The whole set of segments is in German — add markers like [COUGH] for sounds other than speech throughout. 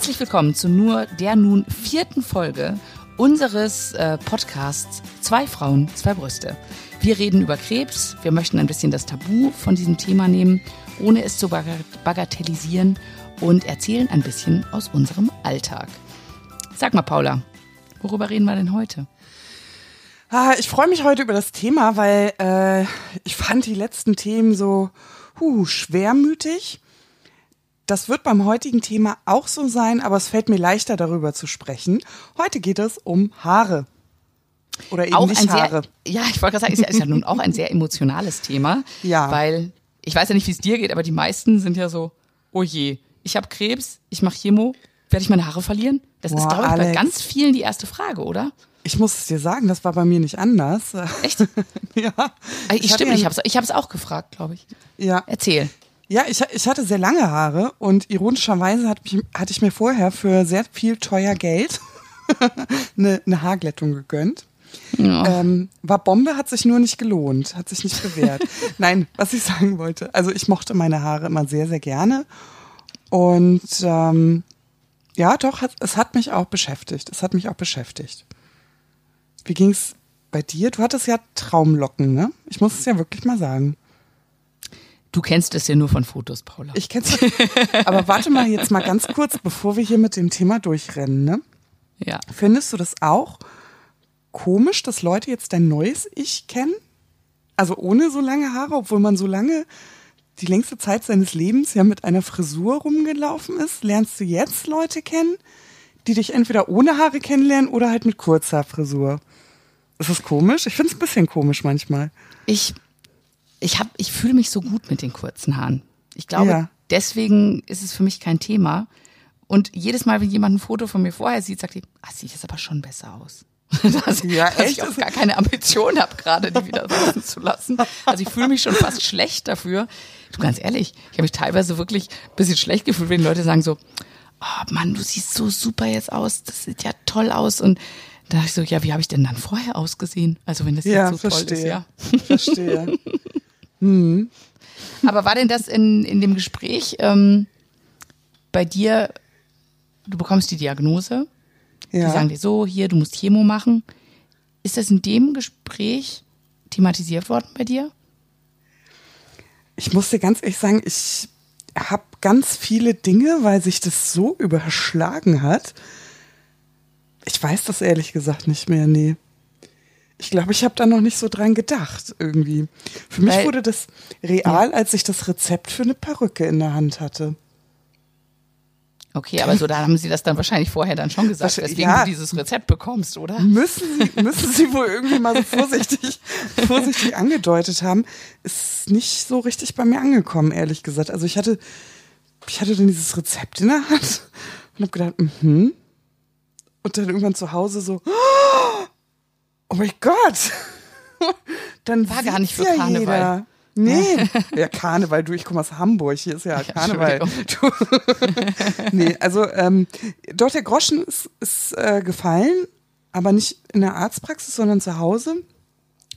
Herzlich willkommen zu nur der nun vierten Folge unseres äh, Podcasts Zwei Frauen, zwei Brüste. Wir reden über Krebs, wir möchten ein bisschen das Tabu von diesem Thema nehmen, ohne es zu bagatellisieren und erzählen ein bisschen aus unserem Alltag. Sag mal, Paula, worüber reden wir denn heute? Ah, ich freue mich heute über das Thema, weil äh, ich fand die letzten Themen so huh, schwermütig. Das wird beim heutigen Thema auch so sein, aber es fällt mir leichter, darüber zu sprechen. Heute geht es um Haare. Oder eben auch nicht Haare. Sehr, ja, ich wollte gerade sagen, ist ja, ist ja nun auch ein sehr emotionales Thema. Ja. Weil ich weiß ja nicht, wie es dir geht, aber die meisten sind ja so, oh je, ich habe Krebs, ich mache Chemo, werde ich meine Haare verlieren? Das ist, Boah, glaube ich, bei Alex. ganz vielen die erste Frage, oder? Ich muss es dir sagen, das war bei mir nicht anders. Echt? [LAUGHS] ja. Ich, hatte stimmt, ja- ich habe es ich hab's auch gefragt, glaube ich. Ja, Erzähl. Ja, ich, ich hatte sehr lange Haare und ironischerweise hat mich, hatte ich mir vorher für sehr viel teuer Geld [LAUGHS] eine, eine Haarglättung gegönnt. Ja. Ähm, war Bombe, hat sich nur nicht gelohnt, hat sich nicht bewährt. [LAUGHS] Nein, was ich sagen wollte, also ich mochte meine Haare immer sehr, sehr gerne. Und ähm, ja, doch, hat, es hat mich auch beschäftigt. Es hat mich auch beschäftigt. Wie ging's bei dir? Du hattest ja Traumlocken, ne? Ich muss es ja wirklich mal sagen. Du kennst es ja nur von Fotos, Paula. Ich kenn's. Aber warte mal jetzt mal ganz kurz, bevor wir hier mit dem Thema durchrennen, ne? ja. Findest du das auch komisch, dass Leute jetzt dein neues Ich kennen? Also ohne so lange Haare, obwohl man so lange die längste Zeit seines Lebens ja mit einer Frisur rumgelaufen ist? Lernst du jetzt Leute kennen, die dich entweder ohne Haare kennenlernen oder halt mit kurzer Frisur? Ist das komisch? Ich finde es ein bisschen komisch manchmal. Ich, ich, hab, ich fühle mich so gut mit den kurzen Haaren. Ich glaube, Ja. deswegen ist es für mich kein Thema. Und jedes Mal, wenn jemand ein Foto von mir vorher sieht, sagt die, ah, sieht jetzt aber schon besser aus. [LAUGHS] dass, Ja, dass echt? ich auch gar keine Ambition habe, gerade die wieder wachsen zu lassen. Also ich fühle mich schon fast schlecht dafür. Du ganz ehrlich, ich habe mich teilweise wirklich ein bisschen schlecht gefühlt, wenn die Leute sagen so, oh Mann, du siehst so super jetzt aus, das sieht ja toll aus. Und da dachte ich so, ja, wie habe ich denn dann vorher ausgesehen? Also wenn das Ja, jetzt so toll ist, verstehe. ja. Verstehe. Aber war denn das in, in dem Gespräch ähm, bei dir, du bekommst die Diagnose, die Ja. sagen dir so, hier, du musst Chemo machen. Ist das in dem Gespräch thematisiert worden bei dir? Ich muss dir ganz ehrlich sagen, ich habe ganz viele Dinge, weil sich das so überschlagen hat. Ich weiß das ehrlich gesagt nicht mehr, nee. Ich glaube, ich habe da noch nicht so dran gedacht irgendwie. Für mich Weil- wurde das real, als ich das Rezept für eine Perücke in der Hand hatte. Okay, aber so, da haben sie das dann wahrscheinlich vorher dann schon gesagt, weswegen ja. du dieses Rezept bekommst, oder? Müssen sie, müssen sie wohl irgendwie mal so vorsichtig, [LAUGHS] vorsichtig angedeutet haben. Ist nicht so richtig bei mir angekommen, ehrlich gesagt. Also ich hatte, ich hatte dann dieses Rezept in der Hand und habe gedacht, mhm. Und dann irgendwann zu Hause so, oh mein Gott. [LAUGHS] Dann War gar nicht für ja Karneval. Jeder. Nee, ja [LAUGHS] Karneval, du, ich komme aus Hamburg, hier ist ja Karneval. Du, [LAUGHS] nee, also ähm, doch der Groschen ist, ist äh, gefallen, aber nicht in der Arztpraxis, sondern zu Hause.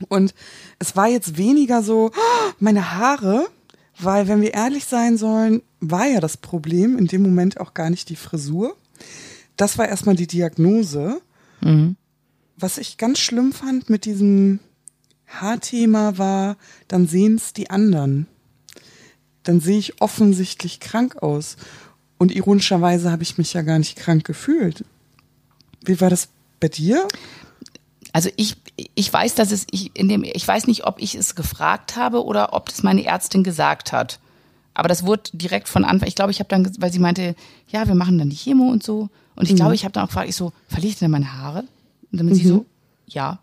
Und es war jetzt weniger so, "Oh, meine Haare, weil wenn wir ehrlich sein sollen, war ja das Problem in dem Moment auch gar nicht die Frisur. Das war erstmal die Diagnose. Was ich ganz schlimm fand mit diesem Haarthema war, dann sehen es die anderen. Dann sehe ich offensichtlich krank aus. Und ironischerweise habe ich mich ja gar nicht krank gefühlt. Wie war das bei dir? Also ich, ich weiß, dass es, ich, in dem, ich weiß nicht, ob ich es gefragt habe oder ob das meine Ärztin gesagt hat. Aber das wurde direkt von Anfang, ich glaube, ich habe dann, weil sie meinte, ja, wir machen dann die Chemo und so. Und ich glaube, ich habe dann auch gefragt, ich so, verliere ich denn meine Haare? Und dann sie so, ja.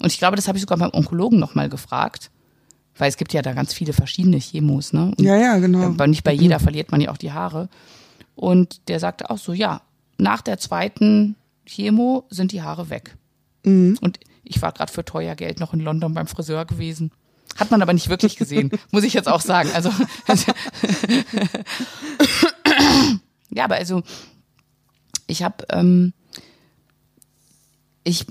Und ich glaube, das habe ich sogar beim Onkologen nochmal gefragt. Weil es gibt ja da ganz viele verschiedene Chemos, ne? Und Ja, ja, genau. aber nicht bei jeder verliert man ja auch die Haare. Und der sagte auch so, ja, nach der zweiten Chemo sind die Haare weg. Und ich war gerade für teuer Geld noch in London beim Friseur gewesen. Hat man aber nicht wirklich gesehen, [LAUGHS] muss ich jetzt auch sagen. Also [LAUGHS] [LAUGHS] ja, aber also ich habe ähm, ich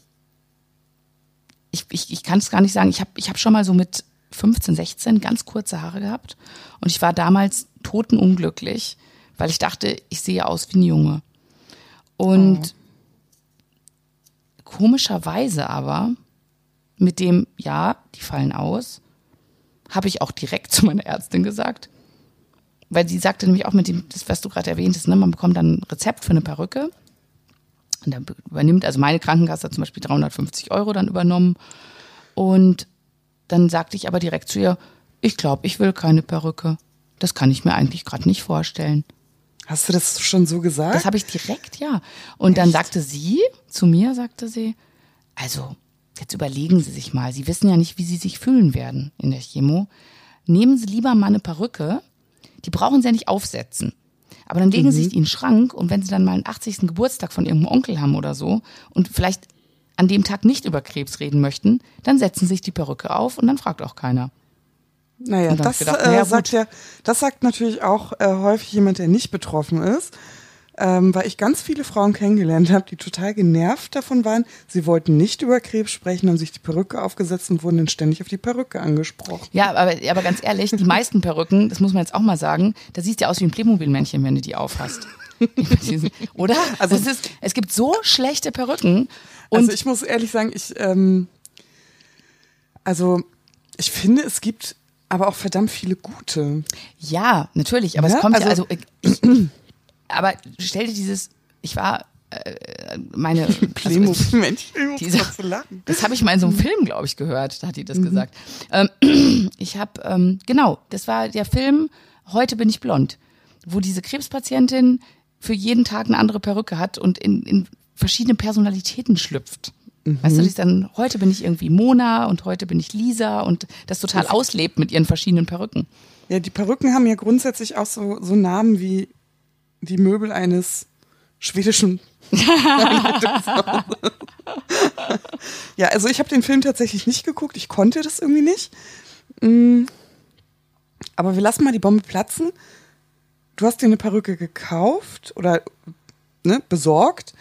ich, ich, ich kann es gar nicht sagen. Ich habe ich hab schon mal so mit 15, 16 ganz kurze Haare gehabt und ich war damals totenunglücklich, weil ich dachte, ich sehe aus wie ein Junge. Und oh. komischerweise aber mit dem, ja, die fallen aus, habe ich auch direkt [LAUGHS] zu meiner Ärztin gesagt. Weil sie sagte nämlich auch mit dem, das, was du gerade erwähnt hast, ne, man bekommt dann ein Rezept für eine Perücke. Und dann übernimmt, also meine Krankenkasse hat zum Beispiel 350 Euro dann übernommen. Und dann sagte ich aber direkt zu ihr, ich glaube, ich will keine Perücke. Das kann ich mir eigentlich gerade nicht vorstellen. Hast du das schon so gesagt? Das habe ich direkt, ja. Und Echt? dann sagte sie, zu mir sagte sie, also jetzt überlegen Sie sich mal, Sie wissen ja nicht, wie Sie sich fühlen werden in der Chemo. Nehmen Sie lieber mal eine Perücke, die brauchen Sie ja nicht aufsetzen. Aber dann legen mhm. Sie sich in den Schrank und wenn Sie dann mal einen 80. Geburtstag von Ihrem Onkel haben oder so und vielleicht an dem Tag nicht über Krebs reden möchten, dann setzen Sie sich die Perücke auf und dann fragt auch keiner. Naja, das, gedacht, äh, naja, sagt ja, das sagt natürlich auch äh, häufig jemand, der nicht betroffen ist ähm, weil ich ganz viele Frauen kennengelernt habe, die total genervt davon waren. Sie wollten nicht über Krebs sprechen, haben sich die Perücke aufgesetzt und wurden dann ständig auf die Perücke angesprochen. Ja, aber, aber ganz ehrlich, die meisten Perücken, das muss man jetzt auch mal sagen, da siehst du ja aus wie ein Playmobil-Männchen, wenn du die aufhast. [LAUGHS] Oder? Also es, ist, es gibt so schlechte Perücken. Und also ich muss ehrlich sagen, ich, ähm, also ich finde, es gibt aber auch verdammt viele gute. Ja, natürlich, aber ja? es kommt also, ja, also ich, aber stell dir dieses, ich war äh, meine [LAUGHS] also, Mensch, diese, das habe ich mal in so einem [LAUGHS] Film, glaube ich, gehört. Da hat die das mhm. gesagt. Ähm, [CLEARS THROAT] ich habe ähm, genau, das war der Film Heute bin ich blond, wo diese Krebspatientin für jeden Tag eine andere Perücke hat und in, in verschiedene Personalitäten schlüpft. Mhm. Weißt du, die dann heute bin ich irgendwie Mona und heute bin ich Lisa und das total auslebt mit ihren verschiedenen Perücken. Ja, die Perücken haben ja grundsätzlich auch so, so Namen wie die Möbel eines schwedischen [LAUGHS] ja, also ich habe den Film tatsächlich nicht geguckt. Ich konnte das irgendwie nicht. Mm. Aber wir lassen mal die Bombe platzen. Du hast dir eine Perücke gekauft oder ne, besorgt.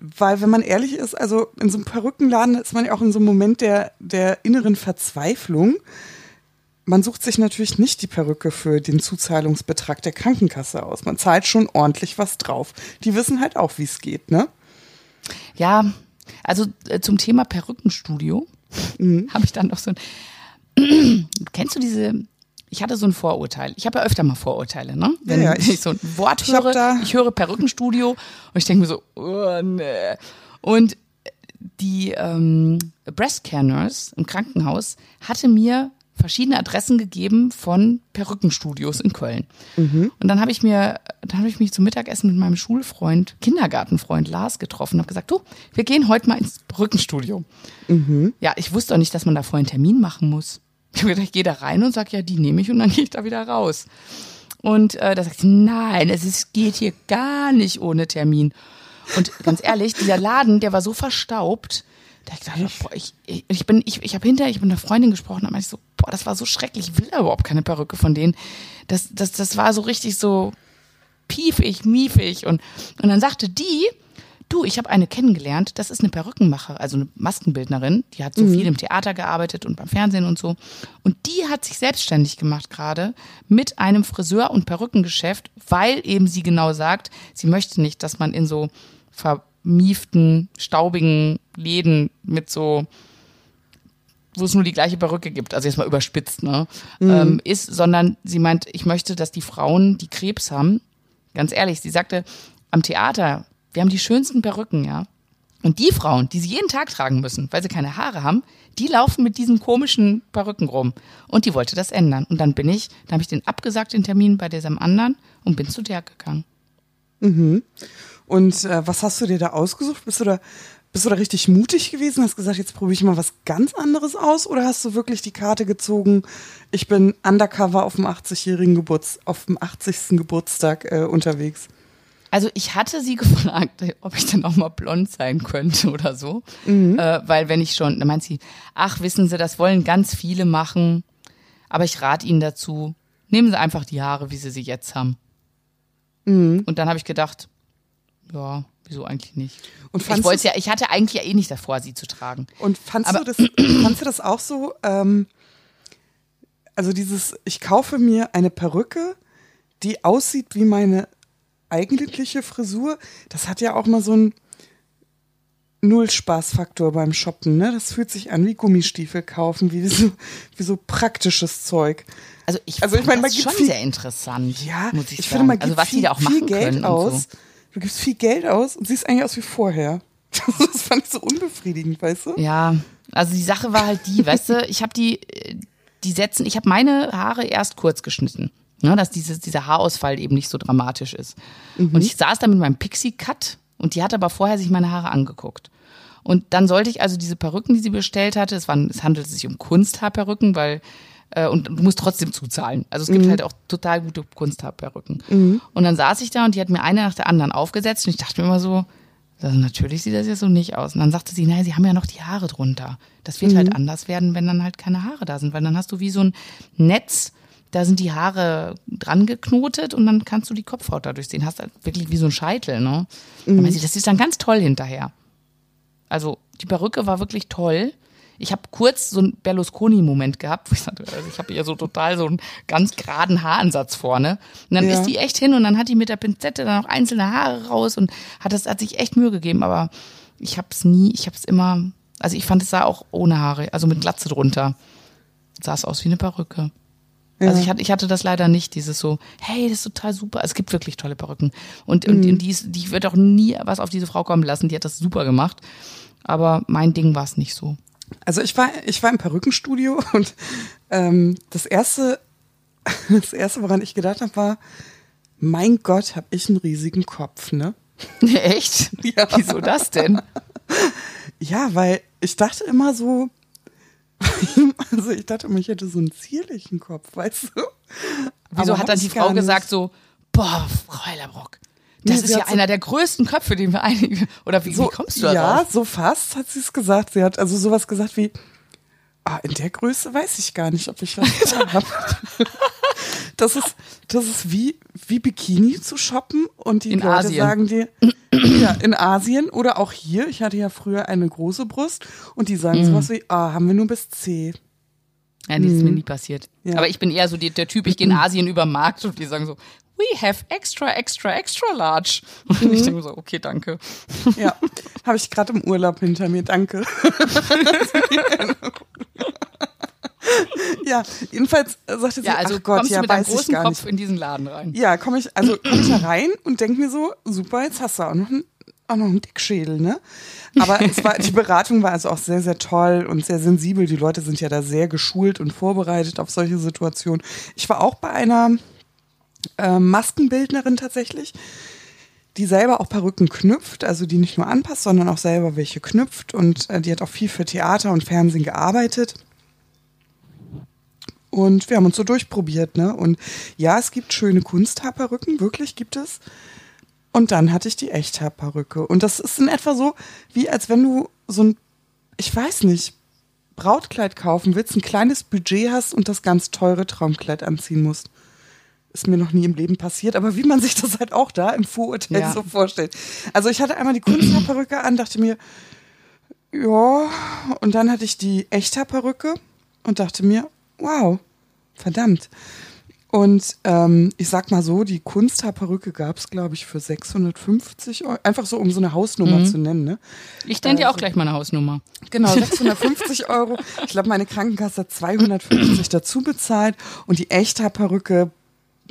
Weil, wenn man ehrlich ist, also in so einem Perückenladen ist man ja auch in so einem Moment der, der inneren Verzweiflung man sucht sich natürlich nicht die Perücke für den Zuzahlungsbetrag der Krankenkasse aus. Man zahlt schon ordentlich was drauf. Die wissen halt auch, wie es geht, ne? Ja, also äh, zum Thema Perückenstudio mhm. [LAUGHS] habe ich dann noch so ein. [CLEARS THROAT] Kennst du diese? Ich hatte so ein Vorurteil. Ich habe ja öfter mal Vorurteile, ne? Wenn ja, ja, ich, ich, so ein Wort ich höre, ich höre Perückenstudio und ich denke mir so, oh, nee. Und die ähm, Breast Care Nurse im Krankenhaus hatte mir verschiedene Adressen gegeben von Perückenstudios in Köln. Mhm. Und dann habe ich mir, dann habe ich mich zum Mittagessen mit meinem Schulfreund, Kindergartenfreund Lars getroffen und habe gesagt, du, wir gehen heute mal ins Perückenstudio. Mhm. Ja, ich wusste auch nicht, dass man da vorher einen Termin machen muss. Ich habe gedacht, ich gehe da rein und sage, ja, die nehme ich und dann [LAUGHS] gehe ich da wieder raus. Und äh, da sagt sie, nein, es ist, geht hier gar nicht ohne Termin. Und ganz ehrlich, dieser Laden, der war so verstaubt, da ich gedacht, boah, ich, ich, ich bin, ich, ich habe hinterher, ich mit einer Freundin gesprochen, da meinte ich so, boah, das war so schrecklich, ich will da überhaupt keine Perücke von denen. Das, das, das war so richtig so piefig, miefig. Und, und dann sagte die, du, ich habe eine kennengelernt, das ist eine Perückenmacher, also eine Maskenbildnerin, die hat so mhm. viel im Theater gearbeitet und beim Fernsehen und so. Und die hat sich selbstständig gemacht gerade mit einem Friseur- und Perückengeschäft, weil eben sie genau sagt, sie möchte nicht, dass man in so ver mieften, staubigen Läden mit so wo es nur die gleiche Perücke gibt, also jetzt mal überspitzt, ne, mhm. ähm, ist, sondern sie meint, ich möchte, dass die Frauen, die Krebs haben, ganz ehrlich, sie sagte, am Theater, wir haben die schönsten Perücken, ja. Und die Frauen, die sie jeden Tag tragen müssen, weil sie keine Haare haben, die laufen mit diesen komischen Perücken rum. Und die wollte das ändern. Und dann bin ich, dann habe ich den abgesagt, den Termin bei diesem anderen und bin zu der gegangen. Mhm. Und äh, was hast du dir da ausgesucht? Bist du da, bist du da richtig mutig gewesen? Hast gesagt, jetzt probiere ich mal was ganz anderes aus? Oder hast du wirklich die Karte gezogen? Ich bin undercover auf dem 80-jährigen Geburts, auf dem 80. Geburtstag äh, unterwegs. Also ich hatte sie [LAUGHS] gefragt, ob ich dann auch mal blond sein könnte oder so. Mhm. Äh, weil wenn ich schon, dann meint sie, ach, wissen Sie, das wollen ganz viele machen. Aber ich rate Ihnen dazu, nehmen Sie einfach die Haare, wie Sie sie jetzt haben. Mhm. Und dann habe ich gedacht, ja, wieso eigentlich nicht? Und ich wollte ja, ich hatte eigentlich ja eh nicht davor, sie zu tragen. Und fandst Aber, du das, [CLEARS THROAT] fandst du das auch so? Ähm, also dieses, ich kaufe mir eine Perücke, die aussieht wie meine eigentliche Frisur, das hat ja auch mal so einen Null-Spaßfaktor beim Shoppen, ne? Das fühlt sich an wie Gummistiefel kaufen, wie so, wie so praktisches Zeug. Also ich, also ich meine, gibt schon viel, sehr interessant. Ja, muss ich, ich finde, man also gibt also was viel, die da auch viel Geld aus. So. Du gibst viel Geld aus und siehst eigentlich aus wie vorher. [LAUGHS] Das fand ich so unbefriedigend, weißt du? Ja, also die Sache war halt die, weißt du, [LAUGHS] ich habe die, die setzen, ich habe meine Haare erst kurz geschnitten. Ne, dass dieses, dieser Haarausfall eben nicht so dramatisch ist. Mhm. Und ich saß da mit meinem Pixie-Cut und die hat aber vorher sich meine Haare angeguckt. Und dann sollte ich also diese Perücken, die sie bestellt hatte, es, waren, es handelte sich um Kunsthaarperücken, weil äh, und du musst trotzdem zuzahlen. Also es gibt mhm. halt auch total gute Kunsthaarperücken. Mhm. Und dann saß ich da und die hat mir eine nach der anderen aufgesetzt und ich dachte mir immer so, also natürlich sieht das jetzt so nicht aus. Und dann sagte sie, naja, sie haben ja noch die Haare drunter. Das wird halt mhm. halt anders werden, wenn dann halt keine Haare da sind, weil dann hast du wie so ein Netz, da sind die Haare dran geknotet und dann kannst du die Kopfhaut dadurch sehen. Hast halt wirklich wie so ein Scheitel, ne? Mhm. Das ist dann ganz toll hinterher. Also die Perücke war wirklich toll. Ich habe kurz so einen Berlusconi-Moment gehabt, wo ich sagte, also ich habe hier so total so einen ganz geraden Haaransatz vorne. Und dann ja. ist die echt hin und dann hat die mit der Pinzette dann auch einzelne Haare raus und hat das hat sich echt Mühe gegeben, aber ich habe es nie, ich habe es immer, also ich fand es sah auch ohne Haare, also mit Glatze drunter. Sah es aus wie eine Perücke. Ja. Also ich hatte, ich hatte das leider nicht, dieses so, hey, das ist total super. Also es gibt wirklich tolle Perücken. Und, mhm. und die, ist, die wird auch nie was auf diese Frau kommen lassen, die hat das super gemacht. Aber mein Ding war es nicht so. Also ich war, ich war im Perückenstudio [LAUGHS] und ähm, das erste, [LAUGHS] das erste, woran ich gedacht habe, war, mein Gott, habe ich einen riesigen Kopf, ne? [LAUGHS] Echt? Ja. Wieso das denn? Ja, weil ich dachte immer so, also ich dachte immer, ich hätte so einen zierlichen Kopf, weißt du? Wieso Aber hat dann die Frau gesagt so, boah, Frau Hellerbrock, das ist ja einer der größten Köpfe, den wir einige. Oder wie, so, wie kommst du da Ja, so fast hat sie es gesagt. Sie hat also sowas gesagt wie, ah, in der Größe weiß ich gar nicht, ob ich was habe. das ist, das ist wie, wie Bikini zu shoppen und die in Leute Asien. sagen dir, ja, in Asien oder auch hier. Ich hatte ja früher eine große Brust und die sagen mm. sowas wie, ah, haben wir nur bis C. Ja, nee, das ist mir mhm. nie passiert. Ja. Aber ich bin eher so die, der Typ, ich gehe in Asien über den Markt und die sagen so, we have extra, extra, extra large. Und mhm. ich denke so, okay, danke. Ja, habe ich gerade im Urlaub hinter mir, danke. ja, jedenfalls sagte sie, ja, also ach Gott, kommst ja, du mit deinem großen Kopf in diesen Laden rein. Ja, komme ich, also komme ich da rein und denke mir so, super, jetzt hast du auch noch einen, auch noch einen Dickschädel, ne? Aber es war, die Beratung war also auch sehr, sehr toll und sehr sensibel. Die Leute sind ja da sehr geschult und vorbereitet auf solche Situationen. Ich war auch bei einer äh, Maskenbildnerin tatsächlich, die selber auch Perücken knüpft, also die nicht nur anpasst, sondern auch selber welche knüpft und äh, die hat auch viel für Theater und Fernsehen gearbeitet. Und wir haben uns so durchprobiert, ne? Und ja, es gibt schöne Kunsthaarperücken, wirklich gibt es. Und dann hatte ich die Echthaarperücke. Und das ist in etwa so, wie als wenn du so ein, ich weiß nicht, Brautkleid kaufen willst, ein kleines Budget hast und das ganz teure Traumkleid anziehen musst ist mir noch nie im Leben passiert, aber wie man sich das halt auch da im Vorurteil ja. so vorstellt. Also ich hatte einmal die Kunsthaarperücke an, dachte mir, ja, und dann hatte ich die Echthaarperücke und dachte mir, wow, verdammt. Und ähm, ich sag mal so, die Kunsthaarperücke gab es, glaube ich, für 650 Euro. Einfach so, um so eine Hausnummer mhm. zu nennen. Ne? Ich nenne dir auch gleich meine Hausnummer. Genau, [LAUGHS] 650 Euro. Ich glaube, meine Krankenkasse hat 250 dazu bezahlt. Und die Echthaarperücke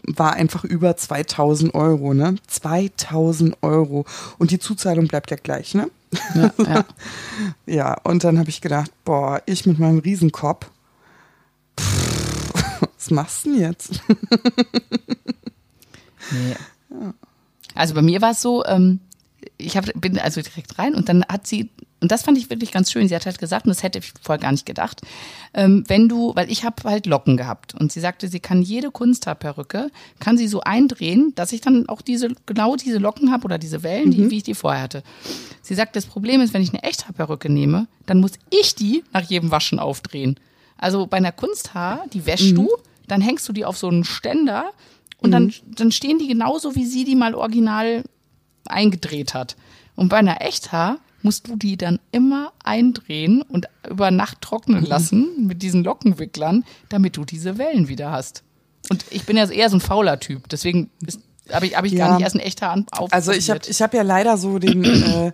war einfach über 2000 Euro, ne? 2000 Euro. Und die Zuzahlung bleibt ja gleich, ne? Ja, ja. [LAUGHS] ja und dann habe ich gedacht, boah, ich mit meinem Riesenkopf, pff, was machst du denn jetzt? [LAUGHS] nee. Ja. Also bei mir war es so, ähm, ich hab, bin also direkt rein und dann hat sie, und das fand ich wirklich ganz schön, sie hat halt gesagt, und das hätte ich vorher gar nicht gedacht, ähm, wenn du, weil ich habe halt Locken gehabt und sie sagte, sie kann jede Kunsthaarperücke, kann sie so eindrehen, dass ich dann auch diese, genau diese Locken habe oder diese Wellen, die, mhm. wie ich die vorher hatte. Sie sagt, das Problem ist, wenn ich eine Echthaarperücke nehme, dann muss ich die nach jedem Waschen aufdrehen. Also bei einer Kunsthaar, die wäschst mhm. du, dann hängst du die auf so einen Ständer und mhm. dann, dann stehen die genauso, wie sie die mal original eingedreht hat. Und bei einer Echthaar musst du die dann immer eindrehen und über Nacht trocknen mhm. lassen mit diesen Lockenwicklern, damit du diese Wellen wieder hast. Und ich bin ja eher so ein fauler Typ, deswegen habe ich, hab ich ja. gar nicht erst ein echter auf. Also ich habe ich hab ja leider so den, äh,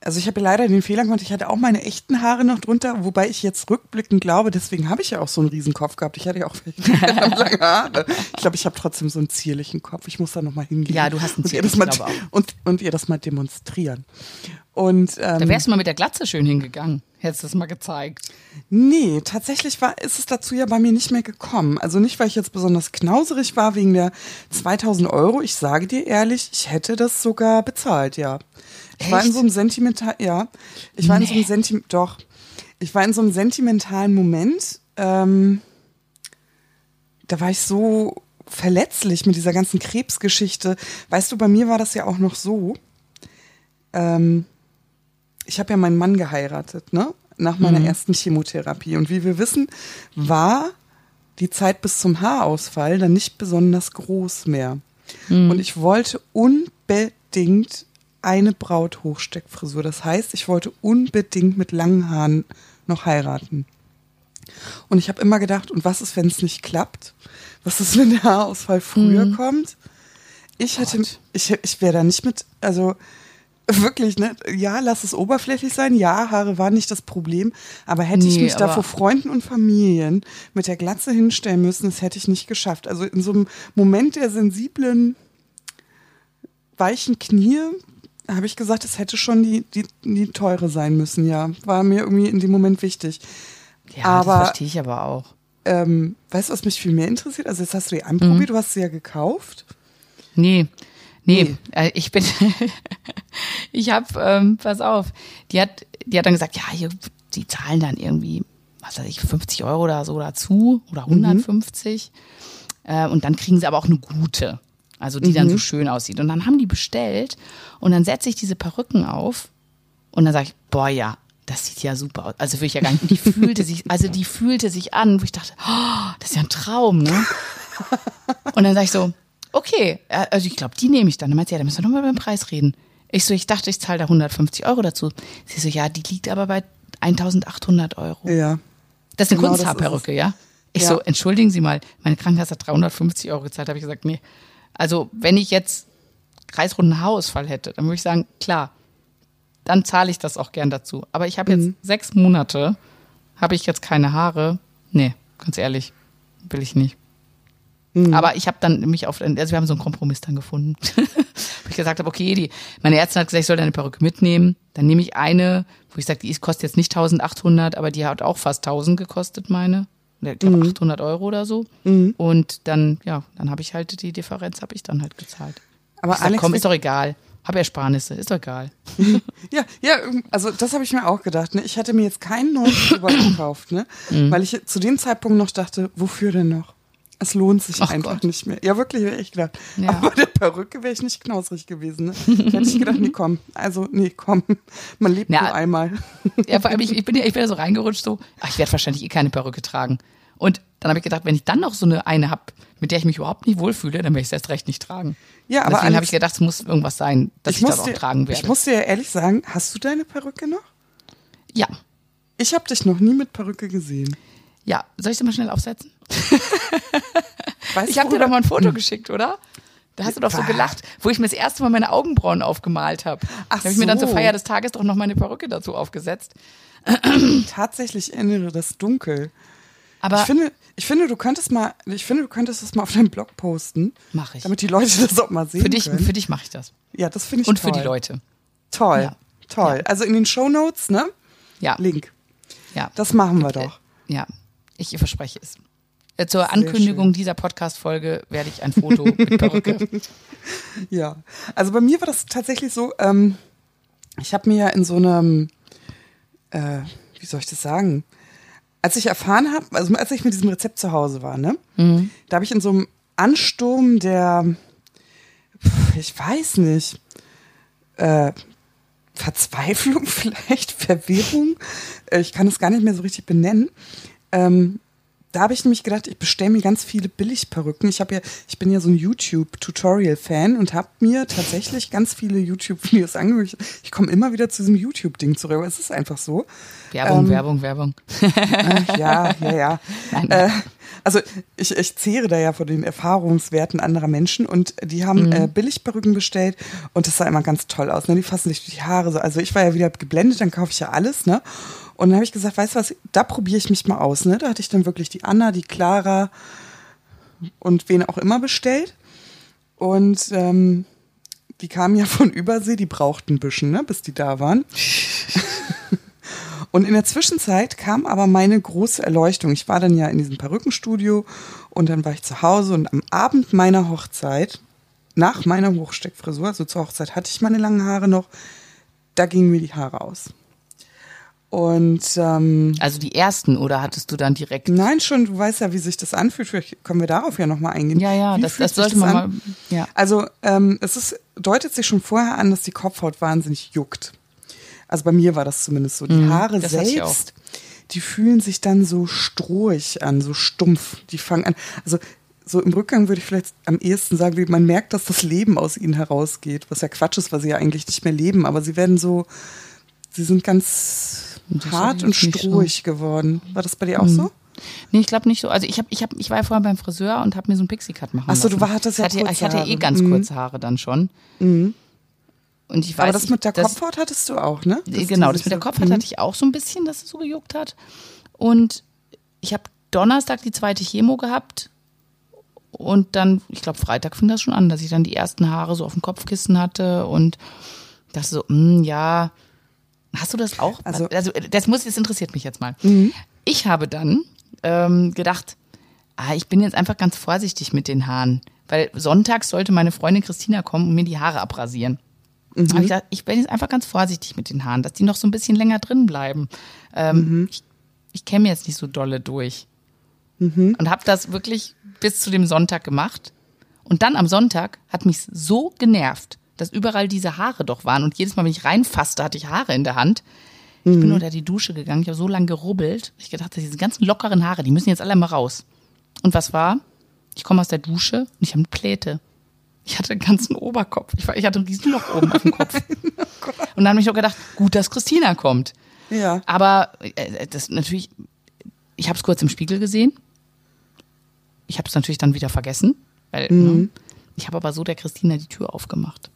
also ich habe ja leider den Fehler gemacht, ich hatte auch meine echten Haare noch drunter, wobei ich jetzt rückblickend glaube, deswegen habe ich ja auch so einen riesen Kopf gehabt. Ich hatte ja auch [LAUGHS] lange Haare. Ich glaube, ich habe trotzdem so einen zierlichen Kopf. Ich muss da nochmal hingehen. Ja, du hast einen zierlichen Kopf. Und, und ihr das mal demonstrieren. Und, ähm, da wärst du mal mit der Glatze schön hingegangen. Hättest du das mal gezeigt. Nee, tatsächlich war, ist es dazu ja bei mir nicht mehr gekommen. Also nicht, weil ich jetzt besonders knauserig war wegen der 2000 Euro. Ich sage dir ehrlich, ich hätte das sogar bezahlt, ja. Ich Echt? war in so einem sentimental, ja. Ich war nee. in so einem Senti doch. Ich war in so einem sentimentalen Moment. Ähm, da war ich so verletzlich mit dieser ganzen Krebsgeschichte. Weißt du, bei mir war das ja auch noch so. Ähm, ich habe ja meinen Mann geheiratet, ne? Nach meiner mhm. ersten Chemotherapie. Und wie wir wissen, war die Zeit bis zum Haarausfall dann nicht besonders groß mehr. Mhm. Und ich wollte unbedingt eine Braut-Hochsteckfrisur. Das heißt, ich wollte unbedingt mit langen Haaren noch heiraten. Und ich habe immer gedacht, und was ist, wenn es nicht klappt? Was ist, wenn der Haarausfall früher mhm. kommt? Ich hätte, ich, ich wäre da nicht mit, also [LAUGHS] Wirklich, ne? Ja, lass es oberflächlich sein. Ja, Haare waren nicht das Problem. Aber hätte nee, ich mich da vor Freunden und Familien mit der Glatze hinstellen müssen, das hätte ich nicht geschafft. Also in so einem Moment der sensiblen, weichen Knie habe ich gesagt, es hätte schon die, die, die teure sein müssen, ja. War mir irgendwie in dem Moment wichtig. Ja, aber, das verstehe ich aber auch. Ähm, weißt du, was mich viel mehr interessiert? Also jetzt hast du die anprobiert, mhm. du hast sie ja gekauft. Nee, Nee, nee. Äh, ich bin, [LAUGHS] ich habe, ähm, pass auf, die hat, die hat dann gesagt, ja, hier, die zahlen dann irgendwie, was weiß ich, 50 Euro oder so dazu oder 150. Mhm. Äh, und dann kriegen sie aber auch eine gute, also die mhm. dann so schön aussieht. Und dann haben die bestellt und dann setze ich diese Perücken auf und dann sage ich, boah, ja, das sieht ja super aus. Also will ich ja gar nicht. Die fühlte sich, [LAUGHS] also die fühlte sich an, wo ich dachte, oh, das ist ja ein Traum, ne? Und dann sage ich so, okay, äh, also ich glaube, die nehme ich dann. Dann meint sie, ja, dann müssen wir nochmal beim Preis reden. Ich so, ich dachte, ich zahle da 150 Euro dazu. Sie so, ja, die liegt aber bei 1800 Euro. Ja. Das ist eine genau, Kunsthaarperücke, ja? Ich ja. so, entschuldigen Sie mal, meine Krankenkasse hat 350 Euro gezahlt. habe ich gesagt, nee. Also, wenn ich jetzt kreisrunden Haarausfall hätte, dann würde ich sagen, klar, dann zahle ich das auch gern dazu. Aber ich habe jetzt mhm. sechs Monate, habe ich jetzt keine Haare. Nee, ganz ehrlich, will ich nicht. Mhm. Aber ich habe dann mich auf, also wir haben so einen Kompromiss dann gefunden. [LAUGHS] wo ich gesagt habe, okay, die, meine Ärztin hat gesagt, ich soll deine Perücke mitnehmen. Dann nehme ich eine, wo ich sage, die kostet jetzt nicht 1800, aber die hat auch fast 1000 gekostet, meine. Ich glaube mhm. 800 Euro oder so. Mhm. Und dann, ja, dann habe ich halt die Differenz, habe ich dann halt gezahlt. Aber ich sag, Alex, komm, ist doch egal. Habe Ersparnisse, ist doch egal. [LAUGHS] ja, ja, also das habe ich mir auch gedacht. Ne? Ich hatte mir jetzt keinen neuen Pullover [COUGHS] gekauft, ne? Mhm. weil ich zu dem Zeitpunkt noch dachte, wofür denn noch? Es lohnt sich Ach einfach Gott. nicht mehr. Ja, wirklich, wäre ich gedacht. Ja. Aber bei der Perücke wäre ich nicht knausrig gewesen. Ne? Hätte ich gedacht, nee, komm. Also, nee, komm. Man lebt ja, nur einmal. Ja, vor allem, ich, ich, bin ja, ich bin ja so reingerutscht, so, ach, ich werde wahrscheinlich eh keine Perücke tragen. Und dann habe ich gedacht, wenn ich dann noch so eine eine habe, mit der ich mich überhaupt nicht wohlfühle, dann werde ich es erst recht nicht tragen. Ja, aber Deswegen habe ich gedacht, es muss irgendwas sein, dass ich, ich das auch dir, tragen werde. Ich muss dir ja ehrlich sagen, hast du deine Perücke noch? Ja. Ich habe dich noch nie mit Perücke gesehen. Ja, soll ich sie mal schnell aufsetzen? [LAUGHS] Weißt ich habe dir doch mal ein Foto hm. geschickt, oder? Da hast du doch so gelacht, wo ich mir das erste Mal meine Augenbrauen aufgemalt habe. Ach da habe ich mir dann zur Feier des Tages doch noch meine Perücke dazu aufgesetzt. Tatsächlich erinnere das dunkel. Aber ich finde, ich finde, du könntest mal, ich finde, du könntest das mal auf deinem Blog posten. Mach ich. Damit die Leute das auch mal sehen für dich, können. Für dich mache ich das. Ja, das finde ich Und toll. für die Leute. Toll, ja. toll. Ja. Also in den Show Notes, ne? Ja. Link. Ja. Das machen wir doch. Ja. Ich verspreche es. Äh, zur Ankündigung dieser Podcast-Folge werde ich ein Foto [LAUGHS] mit Perücke. Ja, also bei mir war das tatsächlich so, ähm, ich habe mir ja in so einem, äh, wie soll ich das sagen, als ich erfahren habe, also als ich mit diesem Rezept zu Hause war, ne, mhm. da habe ich in so einem Ansturm der, ich weiß nicht, äh, Verzweiflung [LAUGHS] vielleicht, Verwirrung, äh, ich kann es gar nicht mehr so richtig benennen, ähm, da habe ich nämlich gedacht, ich bestelle mir ganz viele Billigperücken. Ich habe ja, ich bin ja so ein YouTube-Tutorial-Fan und habe mir tatsächlich ganz viele YouTube-Videos angehört. Ich komme immer wieder zu diesem YouTube-Ding zurück. Es ist einfach so. Werbung, ähm, Werbung, Werbung. Äh, ja, ja, ja. [LAUGHS] Nein, nein. Äh, also ich, ich zehre da ja vor den Erfahrungswerten anderer Menschen und die haben mhm. äh, Billigperücken bestellt und das sah immer ganz toll aus. Ne? Die fassen sich durch die Haare so. Also ich war ja wieder geblendet, dann kaufe ich ja alles, ne? Und dann habe ich gesagt, weißt du was, da probiere ich mich mal aus, ne? Da hatte ich dann wirklich die Anna, die Clara und wen auch immer bestellt. Und ähm, die kamen ja von Übersee, die brauchten ein bisschen, ne, bis die da waren. [LAUGHS] Und in der Zwischenzeit kam aber meine große Erleuchtung. Ich war dann ja in diesem Perückenstudio und dann war ich zu Hause und am Abend meiner Hochzeit, nach meiner Hochsteckfrisur, also zur Hochzeit hatte ich meine langen Haare noch, da gingen mir die Haare aus. Und ähm, also die ersten oder hattest du dann direkt? Nein, schon. Du weißt ja, wie sich das anfühlt. Vielleicht können wir darauf ja nochmal eingehen. Ja, ja, das, das sollte das man an? mal. Ja. Also ähm, es ist, deutet sich schon vorher an, dass die Kopfhaut wahnsinnig juckt. Also bei mir war das zumindest so. Die mhm, Haare selbst, die fühlen sich dann so strohig an, so stumpf. Die fangen an. Also so im Rückgang würde ich vielleicht am ehesten sagen, man merkt, dass das Leben aus ihnen herausgeht, was ja Quatsch ist, weil sie ja eigentlich nicht mehr leben, aber sie werden so, sie sind ganz das hart und strohig so. geworden. War das bei dir auch mhm. so? Nee, ich glaube nicht so. Also ich habe, ich habe, ich war ja vorher beim Friseur und habe mir so einen Pixie-Cut machen Achso, du hattest ja ich hatte, ich hatte eh ganz mhm. kurze Haare dann schon. Mhm. Und ich weiß, Aber das mit der das, Kopfhaut hattest du auch, ne? Das genau, das mit der Kopfhaut mhm. hatte ich auch so ein bisschen, dass es so gejuckt hat. Und ich habe Donnerstag die zweite Chemo gehabt. Und dann, ich glaube, Freitag fing das schon an, dass ich dann die ersten Haare so auf dem Kopfkissen hatte und dachte so, mh, hm, ja, hast du das auch? Also, also das muss, das interessiert mich jetzt mal. Mhm. Ich habe dann ähm, gedacht, ah, ich bin jetzt einfach ganz vorsichtig mit den Haaren. Weil sonntags sollte meine Freundin Christina kommen und mir die Haare abrasieren. Mhm. ich gesagt, ich bin jetzt einfach ganz vorsichtig mit den Haaren, dass die noch so ein bisschen länger drin bleiben. Ähm, mhm. Ich, ich käme jetzt nicht so dolle durch. Mhm. Und habe das wirklich bis zu dem Sonntag gemacht. Und dann am Sonntag hat mich so genervt, dass überall diese Haare doch waren. Und jedes Mal, wenn ich reinfasste, hatte ich Haare in der Hand. Ich bin mhm. unter die Dusche gegangen, ich habe so lange gerubbelt. Ich gedacht, diese ganzen lockeren Haare, die müssen jetzt alle mal raus. Und was war? Ich komme aus der Dusche und ich habe eine Pläte. Ich hatte einen ganzen Oberkopf. Ich, war, ich hatte ein Riesenloch oben auf dem Kopf. [LAUGHS] oh und dann habe ich auch gedacht, gut, dass Christina kommt. Ja. Aber äh, das natürlich, ich habe es kurz im Spiegel gesehen. Ich habe es natürlich dann wieder vergessen, weil mhm. ne, ich habe aber so der Christina die Tür aufgemacht.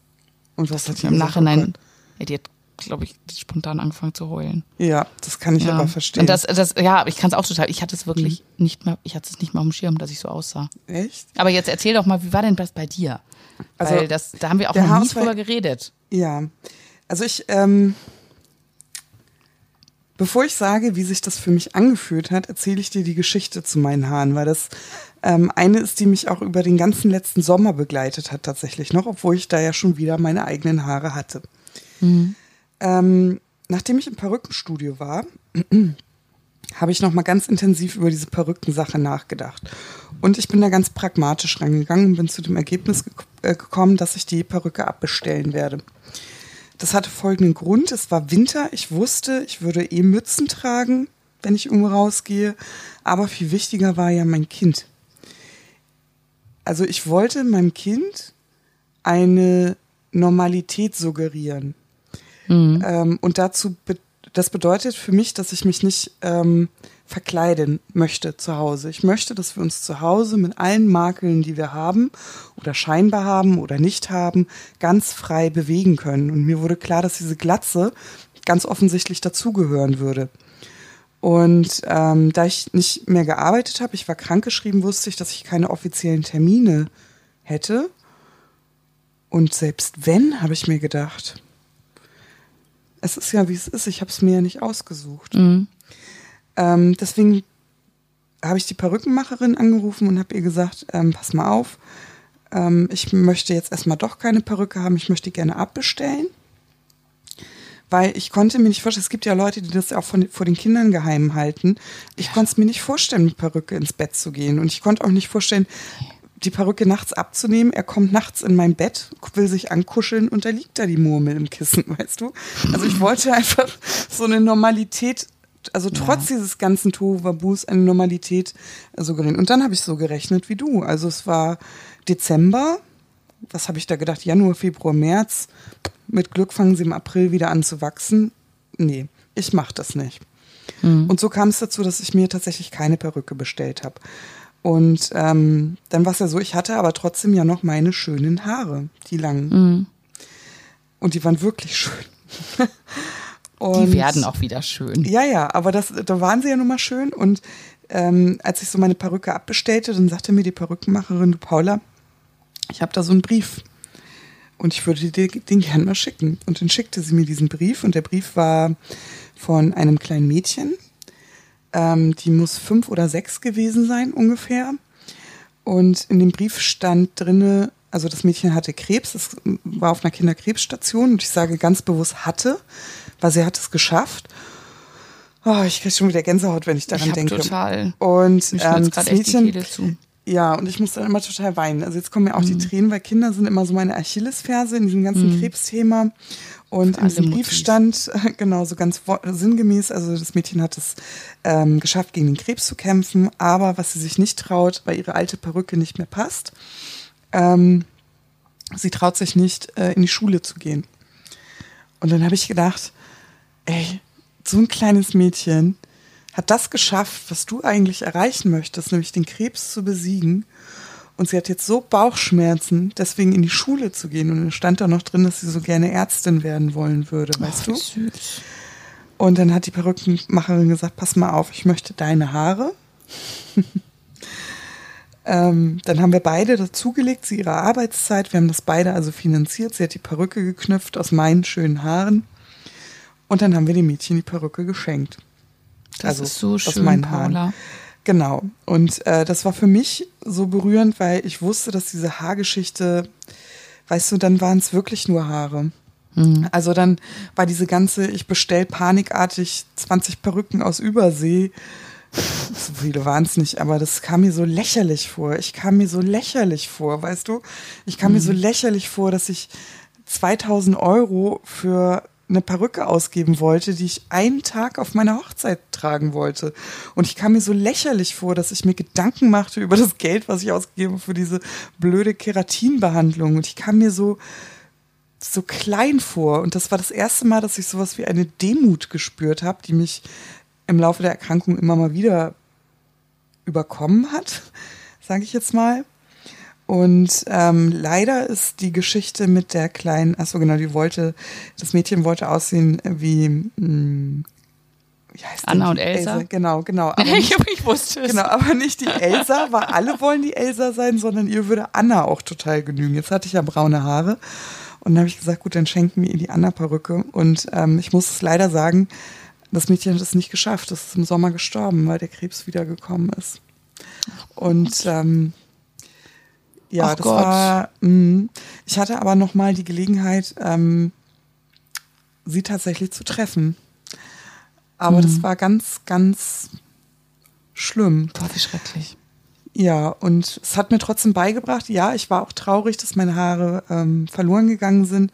Und was hat sie im Nachhinein? Ja, die hat glaube ich, spontan angefangen zu heulen. Ja, das kann ich ja. aber verstehen. Und das, das, ja, ich kann es auch total. Ich hatte es wirklich mhm. nicht mehr, ich hatte es nicht mehr auf dem Schirm, dass ich so aussah. Echt? Aber jetzt erzähl doch mal, wie war denn das bei dir? Also, Weil das, da haben wir auch noch nie drüber geredet. Ja. Also ich, ähm, bevor ich sage, wie sich das für mich angefühlt hat, erzähle ich dir die Geschichte zu meinen Haaren, weil das ähm, eine ist, die mich auch über den ganzen letzten Sommer begleitet hat tatsächlich noch, obwohl ich da ja schon wieder meine eigenen Haare hatte. Mhm. Ähm, nachdem ich im Perückenstudio war, [CLEARS THROAT] habe ich noch mal ganz intensiv über diese Perückensache nachgedacht. Und ich bin da ganz pragmatisch rangegangen und bin zu dem Ergebnis ge äh, gekommen, dass ich die Perücke abbestellen werde. Das hatte folgenden Grund. Es war Winter. Ich wusste, ich würde eh Mützen tragen, wenn ich irgendwo rausgehe. Aber viel wichtiger war ja mein Kind. Also ich wollte meinem Kind eine Normalität suggerieren. Mhm. Ähm, und dazu, be das bedeutet für mich, dass ich mich nicht ähm, verkleiden möchte zu Hause. Ich möchte, dass wir uns zu Hause mit allen Makeln, die wir haben oder scheinbar haben oder nicht haben, ganz frei bewegen können. Und mir wurde klar, dass diese Glatze ganz offensichtlich dazugehören würde. Und ähm, da ich nicht mehr gearbeitet habe, ich war krankgeschrieben, wusste ich, dass ich keine offiziellen Termine hätte. Und selbst wenn, habe ich mir gedacht, es ist ja, wie es ist. Ich habe es mir ja nicht ausgesucht. Mhm. Ähm, deswegen habe ich die Perückenmacherin angerufen und habe ihr gesagt, ähm, pass mal auf, ähm, ich möchte jetzt erstmal doch keine Perücke haben, ich möchte gerne abbestellen. Weil ich konnte mir nicht vorstellen, es gibt ja Leute, die das auch von, vor den Kindern geheim halten. Ich ja. konnte es mir nicht vorstellen, mit Perücke ins Bett zu gehen. Und ich konnte auch nicht vorstellen, die Perücke nachts abzunehmen. Er kommt nachts in mein Bett, will sich ankuscheln und da liegt da die Murmel im Kissen, [LAUGHS] weißt du? Also ich wollte einfach so eine Normalität, also trotz ja. dieses ganzen Tohuwabus eine Normalität suggerieren. Und dann habe ich so gerechnet wie du. Also es war Dezember, was habe ich da gedacht? Januar, Februar, März. Mit Glück fangen sie im April wieder an zu wachsen. Nee, ich mache das nicht. Mhm. Und so kam es dazu, dass ich mir tatsächlich keine Perücke bestellt habe. Und ähm, dann war es ja so, ich hatte aber trotzdem ja noch meine schönen Haare, die langen. Mhm. Und die waren wirklich schön. [LAUGHS] Und, die werden auch wieder schön. Ja, ja, aber das, da waren sie ja nun mal schön. Und ähm, als ich so meine Perücke abbestellte, dann sagte mir die Perückenmacherin, du Paula, ich habe da so einen Brief. Und ich würde dir den gern mal schicken. Und dann schickte sie mir diesen Brief. Und der Brief war von einem kleinen Mädchen. Ähm, die muss fünf oder sechs gewesen sein, ungefähr. Und in dem Brief stand drinne, also das Mädchen hatte Krebs, es war auf einer Kinderkrebsstation und ich sage ganz bewusst hatte, weil sie hat es geschafft. Oh, ich kriege schon wieder Gänsehaut, wenn ich daran ich denke. Total. Und ähm, das Mädchen, ja, und ich muss dann immer total weinen. Also jetzt kommen mir auch mhm. die Tränen, weil Kinder sind immer so meine Achillesferse in diesem ganzen mhm. Krebsthema. Und in diesem Brief stand, genau, so ganz sinngemäß, also das Mädchen hat es ähm, geschafft, gegen den Krebs zu kämpfen, aber was sie sich nicht traut, weil ihre alte Perücke nicht mehr passt, ähm, sie traut sich nicht, äh, in die Schule zu gehen. Und dann habe ich gedacht, ey, so ein kleines Mädchen hat das geschafft, was du eigentlich erreichen möchtest, nämlich den Krebs zu besiegen. Und sie hat jetzt so Bauchschmerzen, deswegen in die Schule zu gehen. Und dann stand da noch drin, dass sie so gerne Ärztin werden wollen würde, weißt oh, du? Süß. Und dann hat die Perückenmacherin gesagt, pass mal auf, ich möchte deine Haare. [LAUGHS] ähm, dann haben wir beide dazugelegt, sie ihre Arbeitszeit. Wir haben das beide also finanziert. Sie hat die Perücke geknüpft aus meinen schönen Haaren. Und dann haben wir dem Mädchen die Perücke geschenkt. Das also ist so schön, aus Paula. Haaren. Genau. Und äh, das war für mich so berührend, weil ich wusste, dass diese Haargeschichte, weißt du, dann waren es wirklich nur Haare. Mhm. Also dann war diese ganze, ich bestell panikartig 20 Perücken aus Übersee. [LAUGHS] So viele waren es nicht, aber das kam mir so lächerlich vor. Ich kam mir so lächerlich vor, weißt du? Ich kam mhm. mir so lächerlich vor, dass ich 2000 Euro für eine Perücke ausgeben wollte, die ich einen Tag auf meiner Hochzeit tragen wollte. Und ich kam mir so lächerlich vor, dass ich mir Gedanken machte über das Geld, was ich ausgebe für diese blöde Keratinbehandlung. Und ich kam mir so, so klein vor. Und das war das erste Mal, dass ich sowas wie eine Demut gespürt habe, die mich im Laufe der Erkrankung immer mal wieder überkommen hat, sage ich jetzt mal. Und ähm, leider ist die Geschichte mit der kleinen, achso genau, die wollte, das Mädchen wollte aussehen wie, mh, hm, wie heißt Anna die? und Elsa. Elsa. Genau, genau. [LAUGHS] Aber nicht, ich wusste es. Genau, aber nicht die Elsa, weil alle wollen die Elsa sein, sondern ihr würde Anna auch total genügen. Jetzt hatte ich ja braune Haare und dann habe ich gesagt, gut, dann schenken wir ihr die Anna-Perücke. Und ähm, ich muss es leider sagen, das Mädchen hat es nicht geschafft. Es ist im Sommer gestorben, weil der Krebs wiedergekommen ist. Und ähm, ja, Ach das Gott. war. Mh. Ich hatte aber noch mal die Gelegenheit, ähm, sie tatsächlich zu treffen. Aber mhm. das war ganz, ganz schlimm. Boah, wie schrecklich. Ja, und es hat mir trotzdem beigebracht, ja, ich war auch traurig, dass meine Haare ähm, verloren gegangen sind.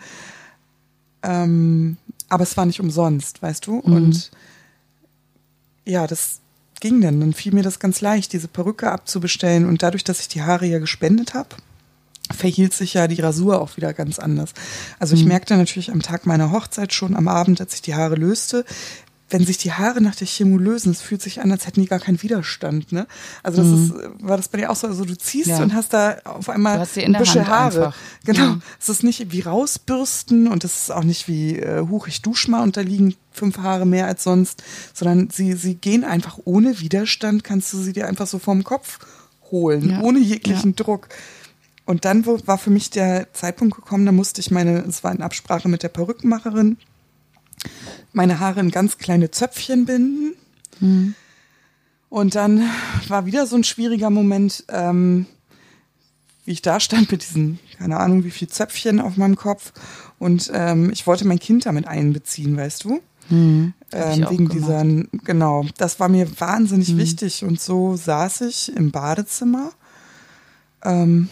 Ähm, aber es war nicht umsonst, weißt du? Mhm. Und ja, das ging denn? Dann fiel mir das ganz leicht, diese Perücke abzubestellen. Und dadurch, dass ich die Haare ja gespendet habe, verhielt sich ja die Rasur auch wieder ganz anders. Also ich mhm. merkte natürlich am Tag meiner Hochzeit schon am Abend, als ich die Haare löste, wenn sich die Haare nach der Chemo lösen, es fühlt sich an, als hätten die gar keinen Widerstand. Ne? Also das mhm. ist, war das bei dir auch so, also du ziehst ja. und hast da auf einmal ein bisschen Haare. Einfach. Genau. Mhm. Es ist nicht wie rausbürsten und es ist auch nicht wie äh, huch, ich dusch mal und da liegen fünf Haare mehr als sonst, sondern sie, sie gehen einfach ohne Widerstand, kannst du sie dir einfach so vom Kopf holen, ja. ohne jeglichen ja. Druck. Und dann war für mich der Zeitpunkt gekommen, da musste ich meine, es war in Absprache mit der Perückenmacherin, meine Haare in ganz kleine Zöpfchen binden. Mhm. Und dann war wieder so ein schwieriger Moment, ähm, wie ich da stand mit diesen, keine Ahnung, wie viel Zöpfchen auf meinem Kopf. Und ähm, ich wollte mein Kind damit einbeziehen, weißt du? Mhm, ähm, wegen dieser, genau, das war mir wahnsinnig mhm. wichtig. Und so saß ich im Badezimmer ähm,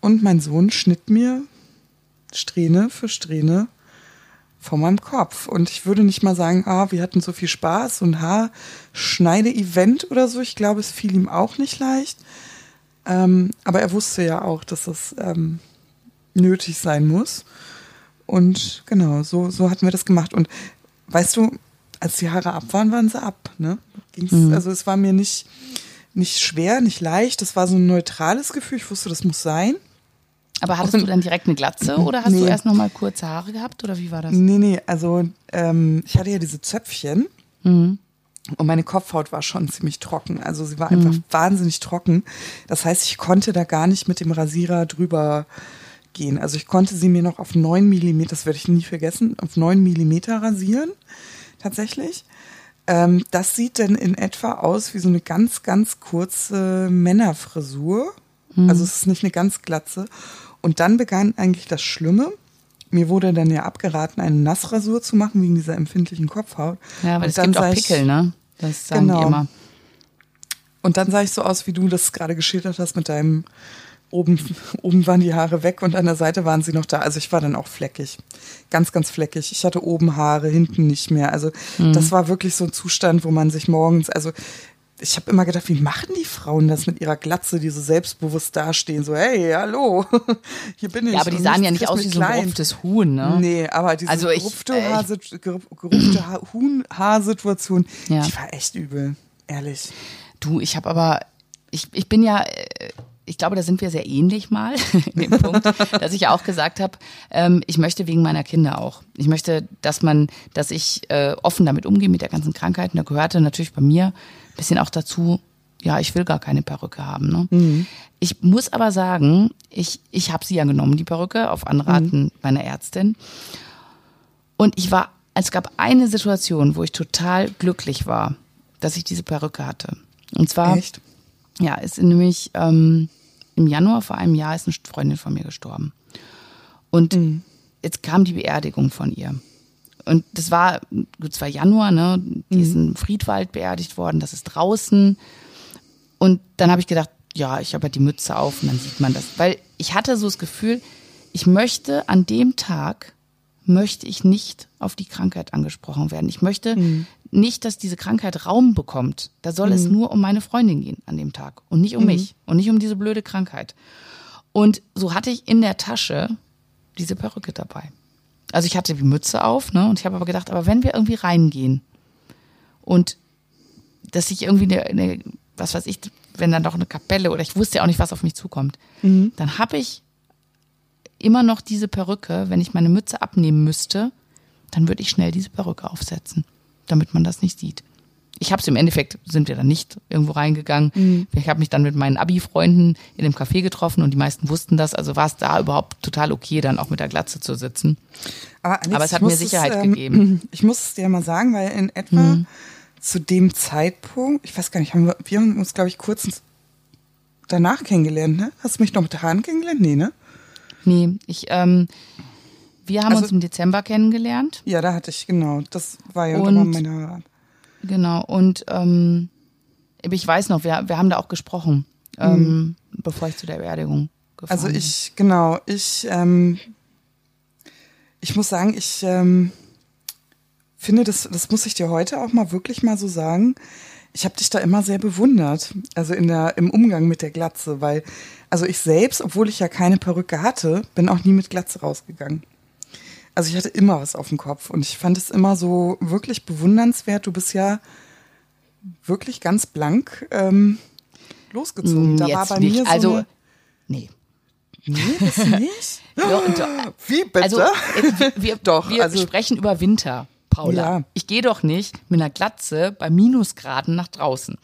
und mein Sohn schnitt mir Strähne für Strähne vor meinem Kopf. Und ich würde nicht mal sagen, ah, wir hatten so viel Spaß und Haarschneide-Event oder so. Ich glaube, es fiel ihm auch nicht leicht. Ähm, aber er wusste ja auch, dass das ähm, nötig sein muss. Und genau, so, so hatten wir das gemacht. Und weißt du, als die Haare ab waren, waren sie ab. Ne? Ging's, mhm. Also es war mir nicht, nicht schwer, nicht leicht. Das war so ein neutrales Gefühl. Ich wusste, das muss sein. Aber hattest und, du dann direkt eine Glatze [LAUGHS] oder hast nee. du erst noch mal kurze Haare gehabt oder wie war das? Nee, nee, also ähm, ich hatte ja diese Zöpfchen mhm. und meine Kopfhaut war schon ziemlich trocken. Also sie war einfach mhm. wahnsinnig trocken. Das heißt, ich konnte da gar nicht mit dem Rasierer drüber gehen. Also ich konnte sie mir noch auf 9 Millimeter, das werde ich nie vergessen, auf 9 Millimeter rasieren, tatsächlich. Ähm, das sieht dann in etwa aus wie so eine ganz, ganz kurze Männerfrisur. Mhm. Also es ist nicht eine ganz glatze. Und dann begann eigentlich das Schlimme. Mir wurde dann ja abgeraten, eine Nassrasur zu machen wegen dieser empfindlichen Kopfhaut. Ja, weil es gibt auch Pickel, ne? Das sagen genau. die immer. Und dann sah ich so aus, wie du das gerade geschildert hast mit deinem oben, [LAUGHS] oben waren die Haare weg und an der Seite waren sie noch da. Also ich war dann auch fleckig. Ganz, ganz fleckig. Ich hatte oben Haare, hinten nicht mehr. Also mhm. das war wirklich so ein Zustand, wo man sich morgens, also ich habe immer gedacht, wie machen die Frauen das mit ihrer Glatze, die so selbst dastehen, so, hey, hallo, [LAUGHS] hier bin ich. Ja, aber die sahen ja nicht aus wie so ein gerupftes Huhn, ne? Nee, aber diese also gerupfte, äh, gerupfte Huhn-Haarsituation, ja. die war echt übel, ehrlich. Du, ich habe aber, ich, ich bin ja, äh, ich glaube, da sind wir sehr ähnlich mal [LAUGHS] in dem Punkt, [LAUGHS] dass ich ja auch gesagt habe, ähm, ich möchte wegen meiner Kinder auch. Ich möchte, dass man, dass ich äh, offen damit umgehe mit der ganzen Krankheit. Und da gehörte natürlich bei mir bisschen auch dazu, ja, ich will gar keine Perücke haben. Ne? Mhm. Ich muss aber sagen, ich, ich habe sie ja genommen, die Perücke, auf Anraten mhm. meiner Ärztin. Und ich war, es gab eine Situation, wo ich total glücklich war, dass ich diese Perücke hatte. Und zwar, Echt? ja, ist nämlich ähm, im Januar vor einem Jahr ist eine Freundin von mir gestorben. Und mhm. jetzt kam die Beerdigung von ihr. Und das war, gut, war Januar, ne? Die mhm. ist in Friedwald beerdigt worden, das ist draußen. Und dann habe ich gedacht, ja, ich habe halt die Mütze auf und dann sieht man das. Weil ich hatte so das Gefühl, ich möchte an dem Tag, möchte ich nicht auf die Krankheit angesprochen werden. Ich möchte mhm. nicht, dass diese Krankheit Raum bekommt. Da soll mhm. es nur um meine Freundin gehen an dem Tag und nicht um mhm. mich und nicht um diese blöde Krankheit. Und so hatte ich in der Tasche diese Perücke dabei. Also ich hatte die Mütze auf, ne? Und ich habe aber gedacht, aber wenn wir irgendwie reingehen und dass ich irgendwie eine, eine, was weiß ich, wenn dann doch eine Kapelle oder ich wusste ja auch nicht, was auf mich zukommt, mhm. dann habe ich immer noch diese Perücke, wenn ich meine Mütze abnehmen müsste, dann würde ich schnell diese Perücke aufsetzen, damit man das nicht sieht. Ich habe es im Endeffekt, sind wir dann nicht irgendwo reingegangen. Mhm. Ich habe mich dann mit meinen Abi-Freunden in dem Café getroffen und die meisten wussten das. Also war es da überhaupt total okay, dann auch mit der Glatze zu sitzen. Aber, Alex, Aber es hat mir Sicherheit es, ähm, gegeben. [CLEARS THROAT] Ich muss es dir mal sagen, weil in etwa mhm. zu dem Zeitpunkt, ich weiß gar nicht, haben wir, wir haben uns, glaube ich, kurz danach kennengelernt, ne? Hast du mich noch mit der Hand kennengelernt? Nee, ne? Nee, ich, ähm, wir haben also, uns im Dezember kennengelernt. Ja, da hatte ich, genau. Das war ja unter meiner. Genau, und ähm, ich weiß noch, wir, wir haben da auch gesprochen, ähm, mhm. bevor ich zu der Beerdigung gefahren Also ich, genau, ich, ähm, ich muss sagen, ich ähm, finde, das, das muss ich dir heute auch mal wirklich mal so sagen. Ich habe dich da immer sehr bewundert, also in der, im Umgang mit der Glatze, weil also ich selbst, obwohl ich ja keine Perücke hatte, bin auch nie mit Glatze rausgegangen. Also ich hatte immer was auf dem Kopf und ich fand es immer so wirklich bewundernswert. Du bist ja wirklich ganz blank ähm, losgezogen. Da Jetzt war bei nicht. mir so also, nee. Nee, das nicht? [LAUGHS] doch, doch. Wie bitte? Also, wir, wir, [LAUGHS] doch, wir also, sprechen über Winter, Paula. Ja. Ich gehe doch nicht mit einer Glatze bei Minusgraden nach draußen.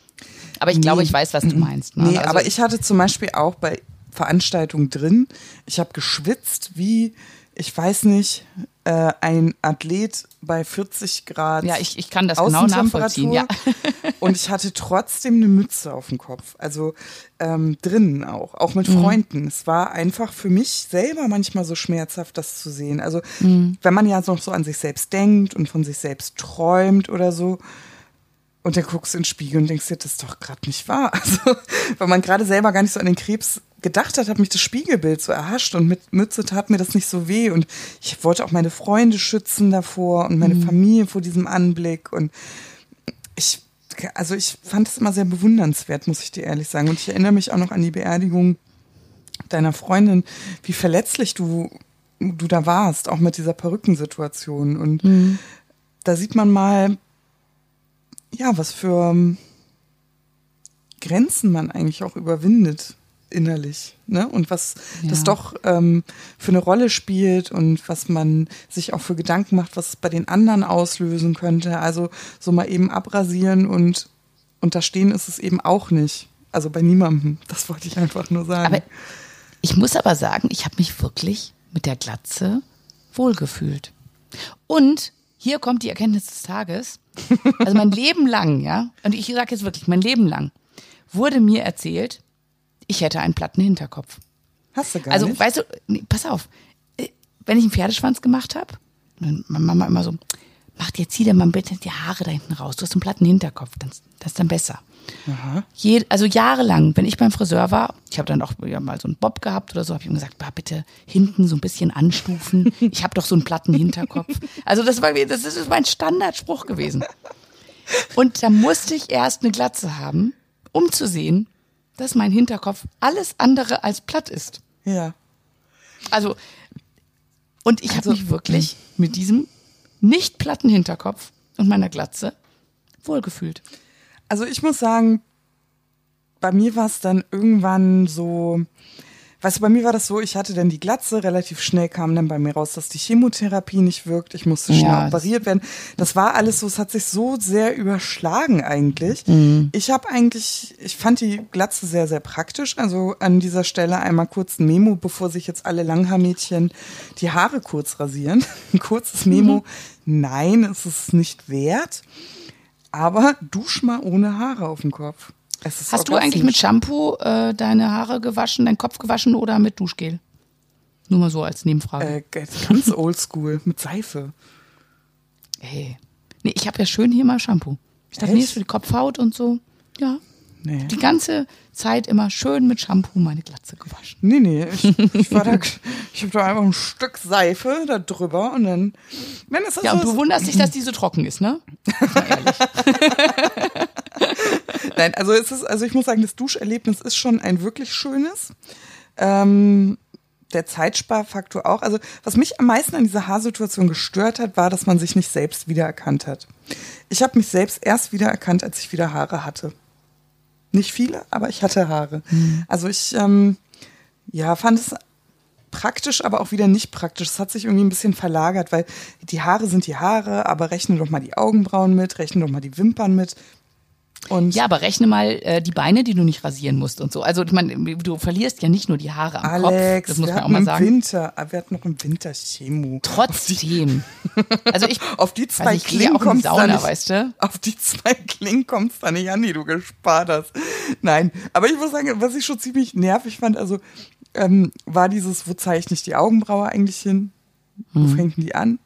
Aber ich nee. glaube, ich weiß, was du meinst. Ne? Nee, also, aber ich hatte zum Beispiel auch bei Veranstaltungen drin, ich habe geschwitzt wie, ich weiß nicht, äh, ein Athlet bei 40 Grad. Ja, ich, ich kann das genau nachvollziehen. Ja. [LAUGHS] [LAUGHS] und ich hatte trotzdem eine Mütze auf dem Kopf. Also ähm, drinnen auch, auch mit mhm. Freunden. Es war einfach für mich selber manchmal so schmerzhaft, das zu sehen. Also mhm. wenn man ja noch so an sich selbst denkt und von sich selbst träumt oder so, und dann guckst du in den Spiegel und denkst dir, das ist doch gerade nicht wahr. [LAUGHS] Also, weil man gerade selber gar nicht so an den Krebs gedacht hat, hat mich das Spiegelbild so erhascht und mit Mütze tat mir das nicht so weh. Und ich wollte auch meine Freunde schützen davor und meine mhm. Familie vor diesem Anblick. Und ich, also ich fand es immer sehr bewundernswert, muss ich dir ehrlich sagen. Und ich erinnere mich auch noch an die Beerdigung deiner Freundin, wie verletzlich du, du da warst, auch mit dieser Perückensituation. Und mhm. da sieht man mal, ja, was für Grenzen man eigentlich auch überwindet innerlich, ne? Und was ja. das doch ähm, für eine Rolle spielt und was man sich auch für Gedanken macht, was es bei den anderen auslösen könnte. Also so mal eben abrasieren und unterstehen ist es eben auch nicht. Also bei niemandem. Das wollte ich einfach nur sagen. Aber ich muss aber sagen, ich habe mich wirklich mit der Glatze wohlgefühlt. Und hier kommt die Erkenntnis des Tages. Also mein [LAUGHS] Leben lang, ja, und ich sage jetzt wirklich, mein Leben lang wurde mir erzählt, ich hätte einen platten Hinterkopf. Hast du gar also, nicht? Also, weißt du, nee, pass auf, äh, wenn ich einen Pferdeschwanz gemacht habe, dann Mama immer so, mach dir, zieh dir mal bitte die Haare da hinten raus. Du hast einen platten Hinterkopf, das, das ist dann besser. Je, also jahrelang, wenn ich beim Friseur war, ich habe dann auch ja, mal so einen Bob gehabt oder so, habe ich ihm gesagt, bah, bitte hinten so ein bisschen anstufen. Ich habe doch so einen platten Hinterkopf. [LAUGHS] Also das war das ist mein Standardspruch gewesen. Und da musste ich erst eine Glatze haben, um zu sehen, dass mein Hinterkopf alles andere als platt ist. Ja. Also und ich also, habe mich wirklich hm. mit diesem nicht platten Hinterkopf und meiner Glatze wohlgefühlt. Also ich muss sagen, bei mir war es dann irgendwann so, weißt du, bei mir war das so, ich hatte dann die Glatze, relativ schnell kam dann bei mir raus, dass die Chemotherapie nicht wirkt, ich musste schnell ja, operiert werden. Das war alles so, es hat sich so sehr überschlagen eigentlich. Mhm. Ich habe eigentlich, ich fand die Glatze sehr, sehr praktisch. Also an dieser Stelle einmal kurz ein Memo, bevor sich jetzt alle Langhaarmädchen die Haare kurz rasieren. [LAUGHS] Ein kurzes Memo. Mhm. Nein, es ist nicht wert. Aber dusch mal ohne Haare auf dem Kopf. Hast du eigentlich mit Shampoo äh, deine Haare gewaschen, deinen Kopf gewaschen oder mit Duschgel? Nur mal so als Nebenfrage. Äh, ganz oldschool, mit Seife. Hey. Nee, ich habe ja schön hier mal Shampoo. Ich dachte, nee, ist für die Kopfhaut und so. Ja. Nee. Die ganze Zeit immer schön mit Shampoo meine Glatze gewaschen. Nee, nee, ich, ich war da, ich habe da einfach ein Stück Seife da drüber und dann, wenn es Ja, und du wunderst dich, dass die so trocken ist, ne? ehrlich. [LAUGHS] Nein, also es ist, also ich muss sagen, das Duscherlebnis ist schon ein wirklich schönes. Ähm, der Zeitsparfaktor auch. Also was mich am meisten an dieser Haarsituation gestört hat, war, dass man sich nicht selbst wiedererkannt hat. Ich habe mich selbst erst wiedererkannt, als ich wieder Haare hatte. Nicht viele, aber ich hatte Haare. Mhm. Also ich ähm, ja, fand es praktisch, aber auch wieder nicht praktisch. Es hat sich irgendwie ein bisschen verlagert, weil die Haare sind die Haare, aber rechne doch mal die Augenbrauen mit, rechne doch mal die Wimpern mit. Und ja, aber rechne mal äh, die Beine, die du nicht rasieren musst und so. Also ich meine, du verlierst ja nicht nur die Haare am Alex, Kopf. Das muss man auch mal sagen. Winter, ah, wir hatten noch im Winter Chemo. Trotzdem. also ich [LAUGHS] auf die zwei also Klingen kommst Sauna, nicht, weißt du? Auf die zwei Klingen kommst da nicht an, die du gespart hast. Nein, aber ich muss sagen, was ich schon ziemlich nervig fand, also ähm, war dieses, wo zeichne ich die Augenbraue eigentlich hin? Wo mhm. fängt die an?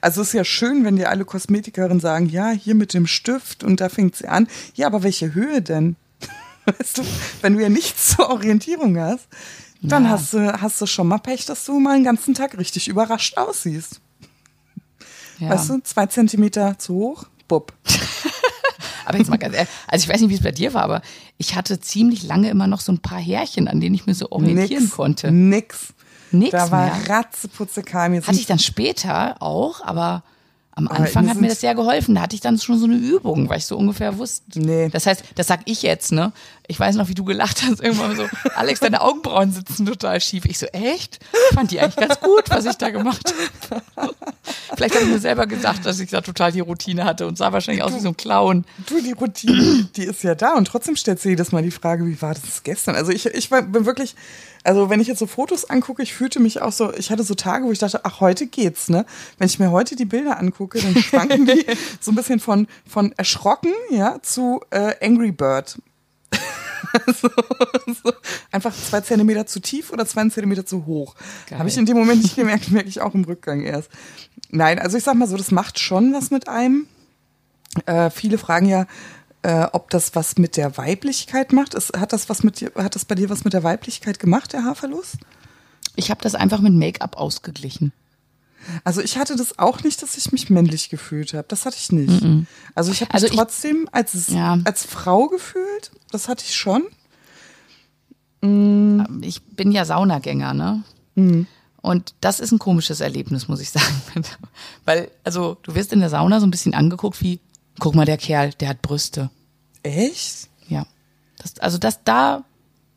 Also es ist ja schön, wenn dir alle Kosmetikerinnen sagen, ja, hier mit dem Stift und da fängt sie an. Ja, aber welche Höhe denn? [LAUGHS] Weißt du, wenn du ja nichts zur Orientierung hast, dann ja. hast, du, hast du schon mal Pech, dass du mal einen ganzen Tag richtig überrascht aussiehst. Ja. Weißt du, zwei Zentimeter zu hoch, bub. [LAUGHS] aber jetzt mal ganz ehrlich, also ich weiß nicht, wie es bei dir war, aber ich hatte ziemlich lange immer noch so ein paar Härchen, an denen ich mir so orientieren nix, konnte. Nix. Nix da war mehr. Ratzeputze kam jetzt. Hatte ich dann später auch, aber am Anfang hat mir das sehr geholfen. Da hatte ich dann schon so eine Übung, weil ich so ungefähr wusste. Nee. Das heißt, das sag ich jetzt, ne? Ich weiß noch, wie du gelacht hast, irgendwann so, [LAUGHS] Alex, deine Augenbrauen sitzen total schief. Ich so, echt? Ich fand die eigentlich ganz gut, was ich da gemacht habe. Vielleicht habe ich mir selber gesagt, dass ich da total die Routine hatte und sah wahrscheinlich aus wie so ein Clown. Du, die Routine, die ist ja da und trotzdem stellt sie jedes Mal die Frage, wie war das gestern? Also ich, ich bin wirklich, also wenn ich jetzt so Fotos angucke, ich fühlte mich auch so, ich hatte so Tage, wo ich dachte, ach, heute geht's, ne? Wenn ich mir heute die Bilder angucke, dann schwanken die [LAUGHS] so ein bisschen von, von erschrocken, ja, zu äh, Angry Bird. [LAUGHS] so, so. Einfach zwei Zentimeter zu tief oder zwei Zentimeter zu hoch. Habe ich in dem Moment nicht gemerkt, [LAUGHS] merke ich auch im Rückgang erst. Nein, also ich sag mal so, das macht schon was mit einem. Äh, viele fragen ja, äh, ob das was mit der Weiblichkeit macht. Ist, hat das was mit dir, hat das bei dir was mit der Weiblichkeit gemacht, der Haarverlust? Ich habe das einfach mit Make-up ausgeglichen. Also ich hatte das auch nicht, dass ich mich männlich gefühlt habe. Das hatte ich nicht. Mm -mm. Also ich habe mich also trotzdem als, ja. als Frau gefühlt. Das hatte ich schon. Mm. Ich bin ja Saunagänger, ne? Mm. Und das ist ein komisches Erlebnis, muss ich sagen. [LAUGHS] Weil, also, du wirst in der Sauna so ein bisschen angeguckt wie, guck mal, der Kerl, der hat Brüste. Echt? Ja. Das, also das da,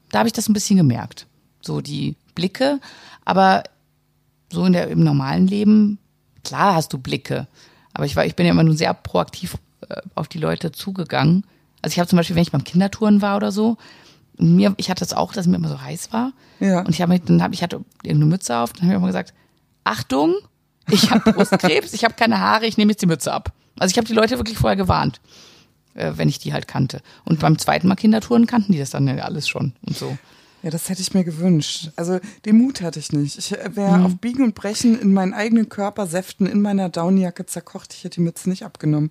da habe ich das ein bisschen gemerkt. So die Blicke, aber so in der, im normalen Leben, klar hast du Blicke. Aber ich war, ich bin ja immer nur sehr proaktiv äh, auf die Leute zugegangen. Also ich habe zum Beispiel, wenn ich beim Kindertouren war oder so, mir, ich hatte das auch, dass mir immer so heiß war. Ja. Und ich habe dann hab, ich hatte irgendeine Mütze auf, dann habe ich immer gesagt, Achtung, ich habe [LAUGHS] Brustkrebs, ich habe keine Haare, ich nehme jetzt die Mütze ab. Also ich habe die Leute wirklich vorher gewarnt, äh, wenn ich die halt kannte. Und beim zweiten Mal Kindertouren kannten die das dann ja alles schon und so. Ja, das hätte ich mir gewünscht. Also den Mut hatte ich nicht. Ich wäre mhm. auf Biegen und Brechen in meinen eigenen Körper säften, in meiner Downjacke zerkocht. Ich hätte die Mütze nicht abgenommen.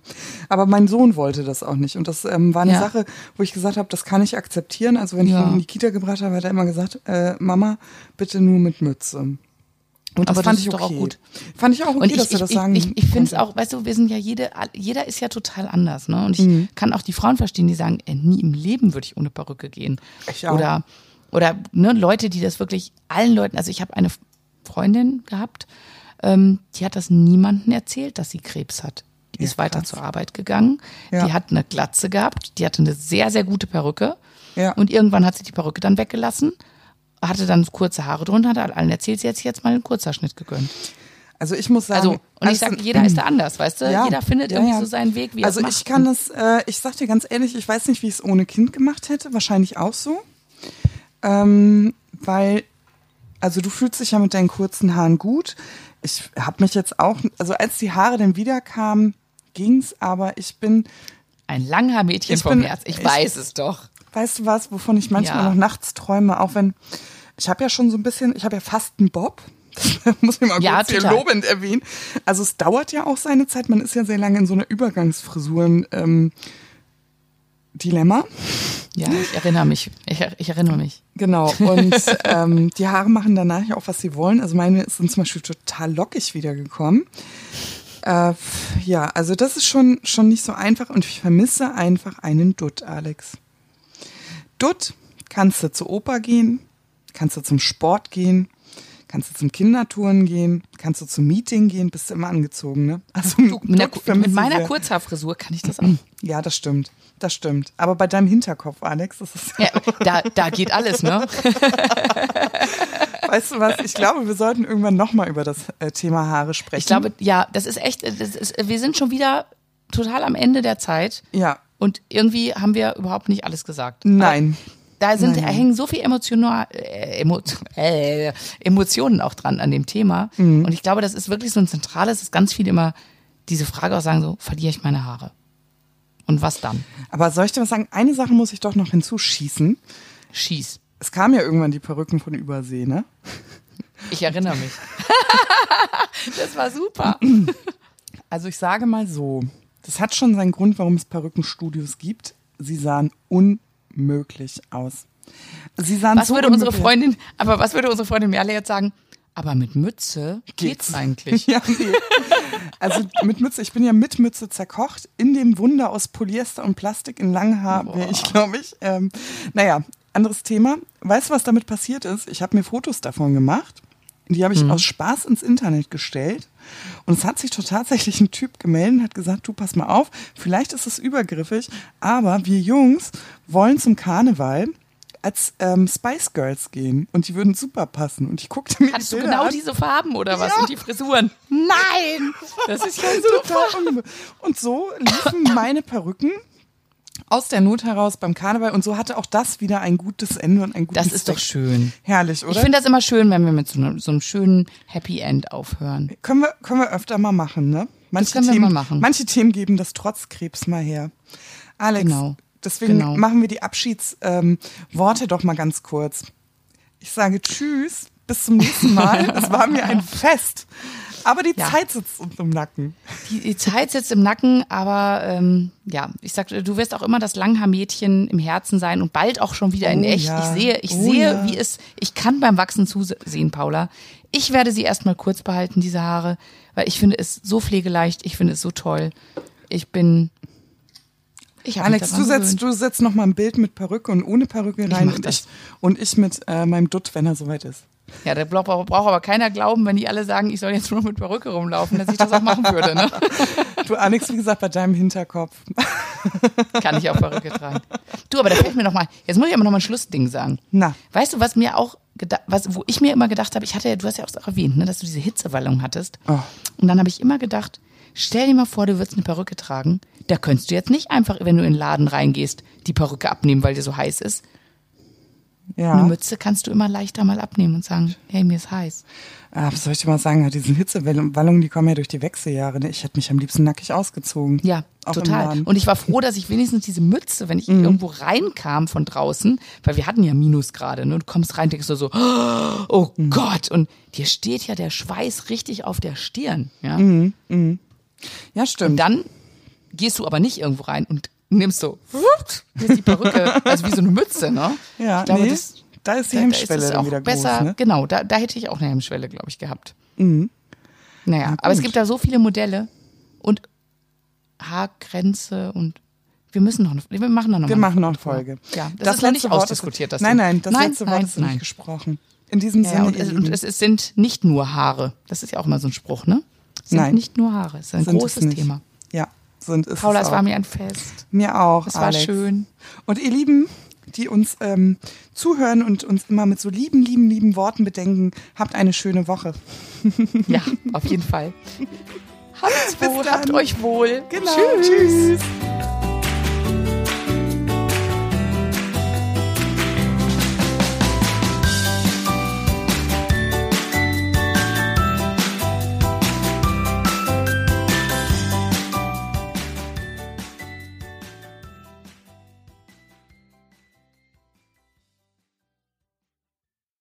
Aber mein Sohn wollte das auch nicht. Und das ähm, war eine ja. Sache, wo ich gesagt habe, das kann ich akzeptieren. Also wenn ja. ich ihn in die Kita gebracht habe, hat er immer gesagt, äh, Mama, bitte nur mit Mütze. Und das Aber fand das ich okay. auch gut. Fand ich auch okay, ich, dass wir das sagen. Ich, ich, ich finde es auch, weißt du, wir sind ja jede, jeder ist ja total anders, ne? Und ich mhm. kann auch die Frauen verstehen, die sagen, ey, nie im Leben würde ich ohne Perücke gehen. Ich auch. Oder oder ne, Leute, die das wirklich allen Leuten, also ich habe eine Freundin gehabt, ähm, die hat das niemandem erzählt, dass sie Krebs hat. Die ja, ist weiter krass. zur Arbeit gegangen, ja. die hat eine Glatze gehabt, die hatte eine sehr, sehr gute Perücke ja. und irgendwann hat sie die Perücke dann weggelassen, hatte dann kurze Haare drunter, hat allen erzählt, sie hat sich jetzt mal einen Kurzhaarschnitt gegönnt. Also ich muss sagen, also und ich sage, jeder [CLEARS THROAT] ist da anders, weißt du? Ja, jeder findet irgendwie ja. so seinen Weg, wie Also er ich kann das, äh, ich sag dir ganz ehrlich, ich weiß nicht, wie ich es ohne Kind gemacht hätte, wahrscheinlich auch so. Ähm, weil, also du fühlst dich ja mit deinen kurzen Haaren gut. Ich habe mich jetzt auch, also als die Haare dann wiederkamen, ging's, aber ich bin ein Langhaarmädchen Ich vom bin- Herz. Ich ich- weiß es doch. Weißt du was, wovon ich manchmal Ja. noch nachts träume, auch wenn ich habe ja schon so ein bisschen, ich habe ja fast einen Bob. Das [LAUGHS] muss ich mal Ja, kurz hier lobend erwähnen. Also es dauert ja auch seine Zeit. Man ist ja sehr lange in so einer Übergangsfrisuren ähm, Dilemma. Ja, ich erinnere mich. Ich, ich erinnere mich. Genau. [LAUGHS] Und ähm, die Haare machen danach ja auch, was sie wollen. Also meine sind zum Beispiel total lockig wiedergekommen. Äh, ja, also das ist schon, schon nicht so einfach und ich vermisse einfach einen Dutt, Alex. Dutt kannst du zur Oper gehen, kannst du zum Sport gehen, kannst du zum Kindertouren gehen, kannst du zum Meeting gehen, bist du immer angezogen, ne? Also Du, mit, mit meiner. Kurzhaarfrisur kann ich das auch. [CLEARS THROAT] Ja, das stimmt. Das stimmt. Aber bei deinem Hinterkopf, Alex, das ist Ja, da, da geht alles, ne? [LAUGHS] Weißt du was? Ich glaube, wir sollten irgendwann nochmal über das äh, Thema Haare sprechen. Ich glaube, ja, das ist echt, das ist, wir sind schon wieder total am Ende der Zeit Ja. und irgendwie haben wir überhaupt nicht alles gesagt. Nein. Da sind, nein. hängen so viel emotional, äh, emo, [LAUGHS] äh, Emotionen auch dran an dem Thema. Mhm. Und ich glaube, das ist wirklich so ein zentrales, dass ganz viele immer diese Frage auch sagen, so, verliere ich meine Haare? Und was dann? Aber soll ich dir was sagen? Eine Sache muss ich doch noch hinzuschießen. Schieß. Es kamen ja irgendwann die Perücken von Übersee, ne? Ich erinnere mich. [LAUGHS] das war super. [CLEARS THROAT] Also ich sage mal so, das hat schon seinen Grund, warum es Perückenstudios gibt. Sie sahen unmöglich aus. Sie sahen Was so würde unsere Freundin, aber was würde unsere Freundin Merle jetzt sagen? Aber mit Mütze geht's, eigentlich. [LAUGHS] Ja, nee. Also mit Mütze, ich bin ja mit Mütze zerkocht. In dem Wunder aus Polyester und Plastik in Langhaar wäre ich, glaube ich. Ähm, naja, anderes Thema. Weißt du, was damit passiert ist? Ich habe mir Fotos davon gemacht. Die habe ich aus Spaß ins Internet gestellt. Und es hat sich doch tatsächlich ein Typ gemeldet und hat gesagt, du pass mal auf, vielleicht ist es übergriffig, aber wir Jungs wollen zum Karneval als ähm, Spice Girls gehen und die würden super passen. Und ich guckte mir Hattest die du genau an. diese Farben oder was? Ja. Und die Frisuren? Nein! Das ist ja [LAUGHS] super. Und so liefen meine Perücken aus der Not heraus beim Karneval und so hatte auch das wieder ein gutes Ende und ein gutes Das ist doch Zweck. schön. Herrlich, oder? Ich finde das immer schön, wenn wir mit so einem, so einem schönen Happy End aufhören. können, wir, können wir öfter mal machen, ne? Manche können wir Themen, mal machen. Manche Themen geben das trotz Krebs mal her. Alex, Genau. deswegen Genau. machen wir die Abschiedsworte ähm, doch mal ganz kurz. Ich sage Tschüss, bis zum nächsten Mal. [LAUGHS] Es war mir ein Fest. Aber die Ja. Zeit sitzt uns im Nacken. Die, die Zeit sitzt im Nacken, aber ähm, ja, ich sag, du wirst auch immer das Langhaarmädchen im Herzen sein und bald auch schon wieder in Oh echt. ja. Ich sehe, ich Oh sehe, ja. wie es, ich kann beim Wachsen zusehen, Paula. Ich werde sie erstmal kurz behalten, diese Haare, weil ich finde es so pflegeleicht, ich finde es so toll. Ich bin. Ich Alex, du setzt, du setzt noch mal ein Bild mit Perücke und ohne Perücke rein mach und ich, und ich mit äh, meinem Dutt, wenn er soweit ist. Ja, da braucht, braucht aber keiner glauben, wenn die alle sagen, ich soll jetzt nur mit Perücke rumlaufen, dass ich das auch machen würde. Ne? Du, Alex, wie gesagt, bei deinem Hinterkopf. Kann ich auch Perücke tragen. Du, aber da fällt mir noch mal, jetzt muss ich aber noch mal ein Schlussding sagen. Na. Weißt du, was mir auch, was, wo ich mir immer gedacht habe, ich hatte ja, du hast ja auch erwähnt, ne, dass du diese Hitzewallung hattest. Oh. Und dann habe ich immer gedacht, stell dir mal vor, du würdest eine Perücke tragen. Da könntest du jetzt nicht einfach, wenn du in den Laden reingehst, die Perücke abnehmen, weil dir so heiß ist. Ja. Eine Mütze kannst du immer leichter mal abnehmen und sagen, hey, mir ist heiß. Ah, was soll ich dir mal sagen? Diese Hitzewallungen, die kommen ja durch die Wechseljahre. Ne? Ich hätte mich am liebsten nackig ausgezogen. Ja, Auch total. Und ich war froh, dass ich wenigstens diese Mütze, wenn ich irgendwo reinkam von draußen, weil wir hatten ja Minusgrade, ne? Du kommst rein, denkst du so, oh Gott, und dir steht ja der Schweiß richtig auf der Stirn, ja. Ja, stimmt. Und dann gehst du aber nicht irgendwo rein und nimmst so, hier ist die Perücke, also wie so eine Mütze, ne? ja, ich glaube, nee, das, da ist die da- da ist Hemmschwelle auch wieder besser, groß. Ne? genau, da, da hätte ich auch eine Hemmschwelle, glaube ich, gehabt. Naja, aber es gibt da so viele Modelle und Haargrenze und wir müssen noch, eine- wir machen noch Wir eine machen noch eine Folge. Ja, das, ist noch nicht Wort ausdiskutiert. Das Nein, nein, das nein, letzte nein, Wort ist nein. nicht gesprochen. In diesem Ja, Sinne, und, es, und es, es sind nicht nur Haare. Das ist ja auch immer so ein Spruch, ne? Es sind Nein. nicht nur Haare. Es ist ein sind es großes. Thema. Sind es Paula, es es war mir ein Fest. Mir auch. Es war Alex. schön. Und ihr Lieben, die uns ähm, zuhören und uns immer mit so lieben, lieben, lieben Worten bedenken, habt eine schöne Woche. [LAUGHS] Ja, auf jeden Fall. Habt's wohl, habt euch wohl. Genau. Tschüss. Tschüss.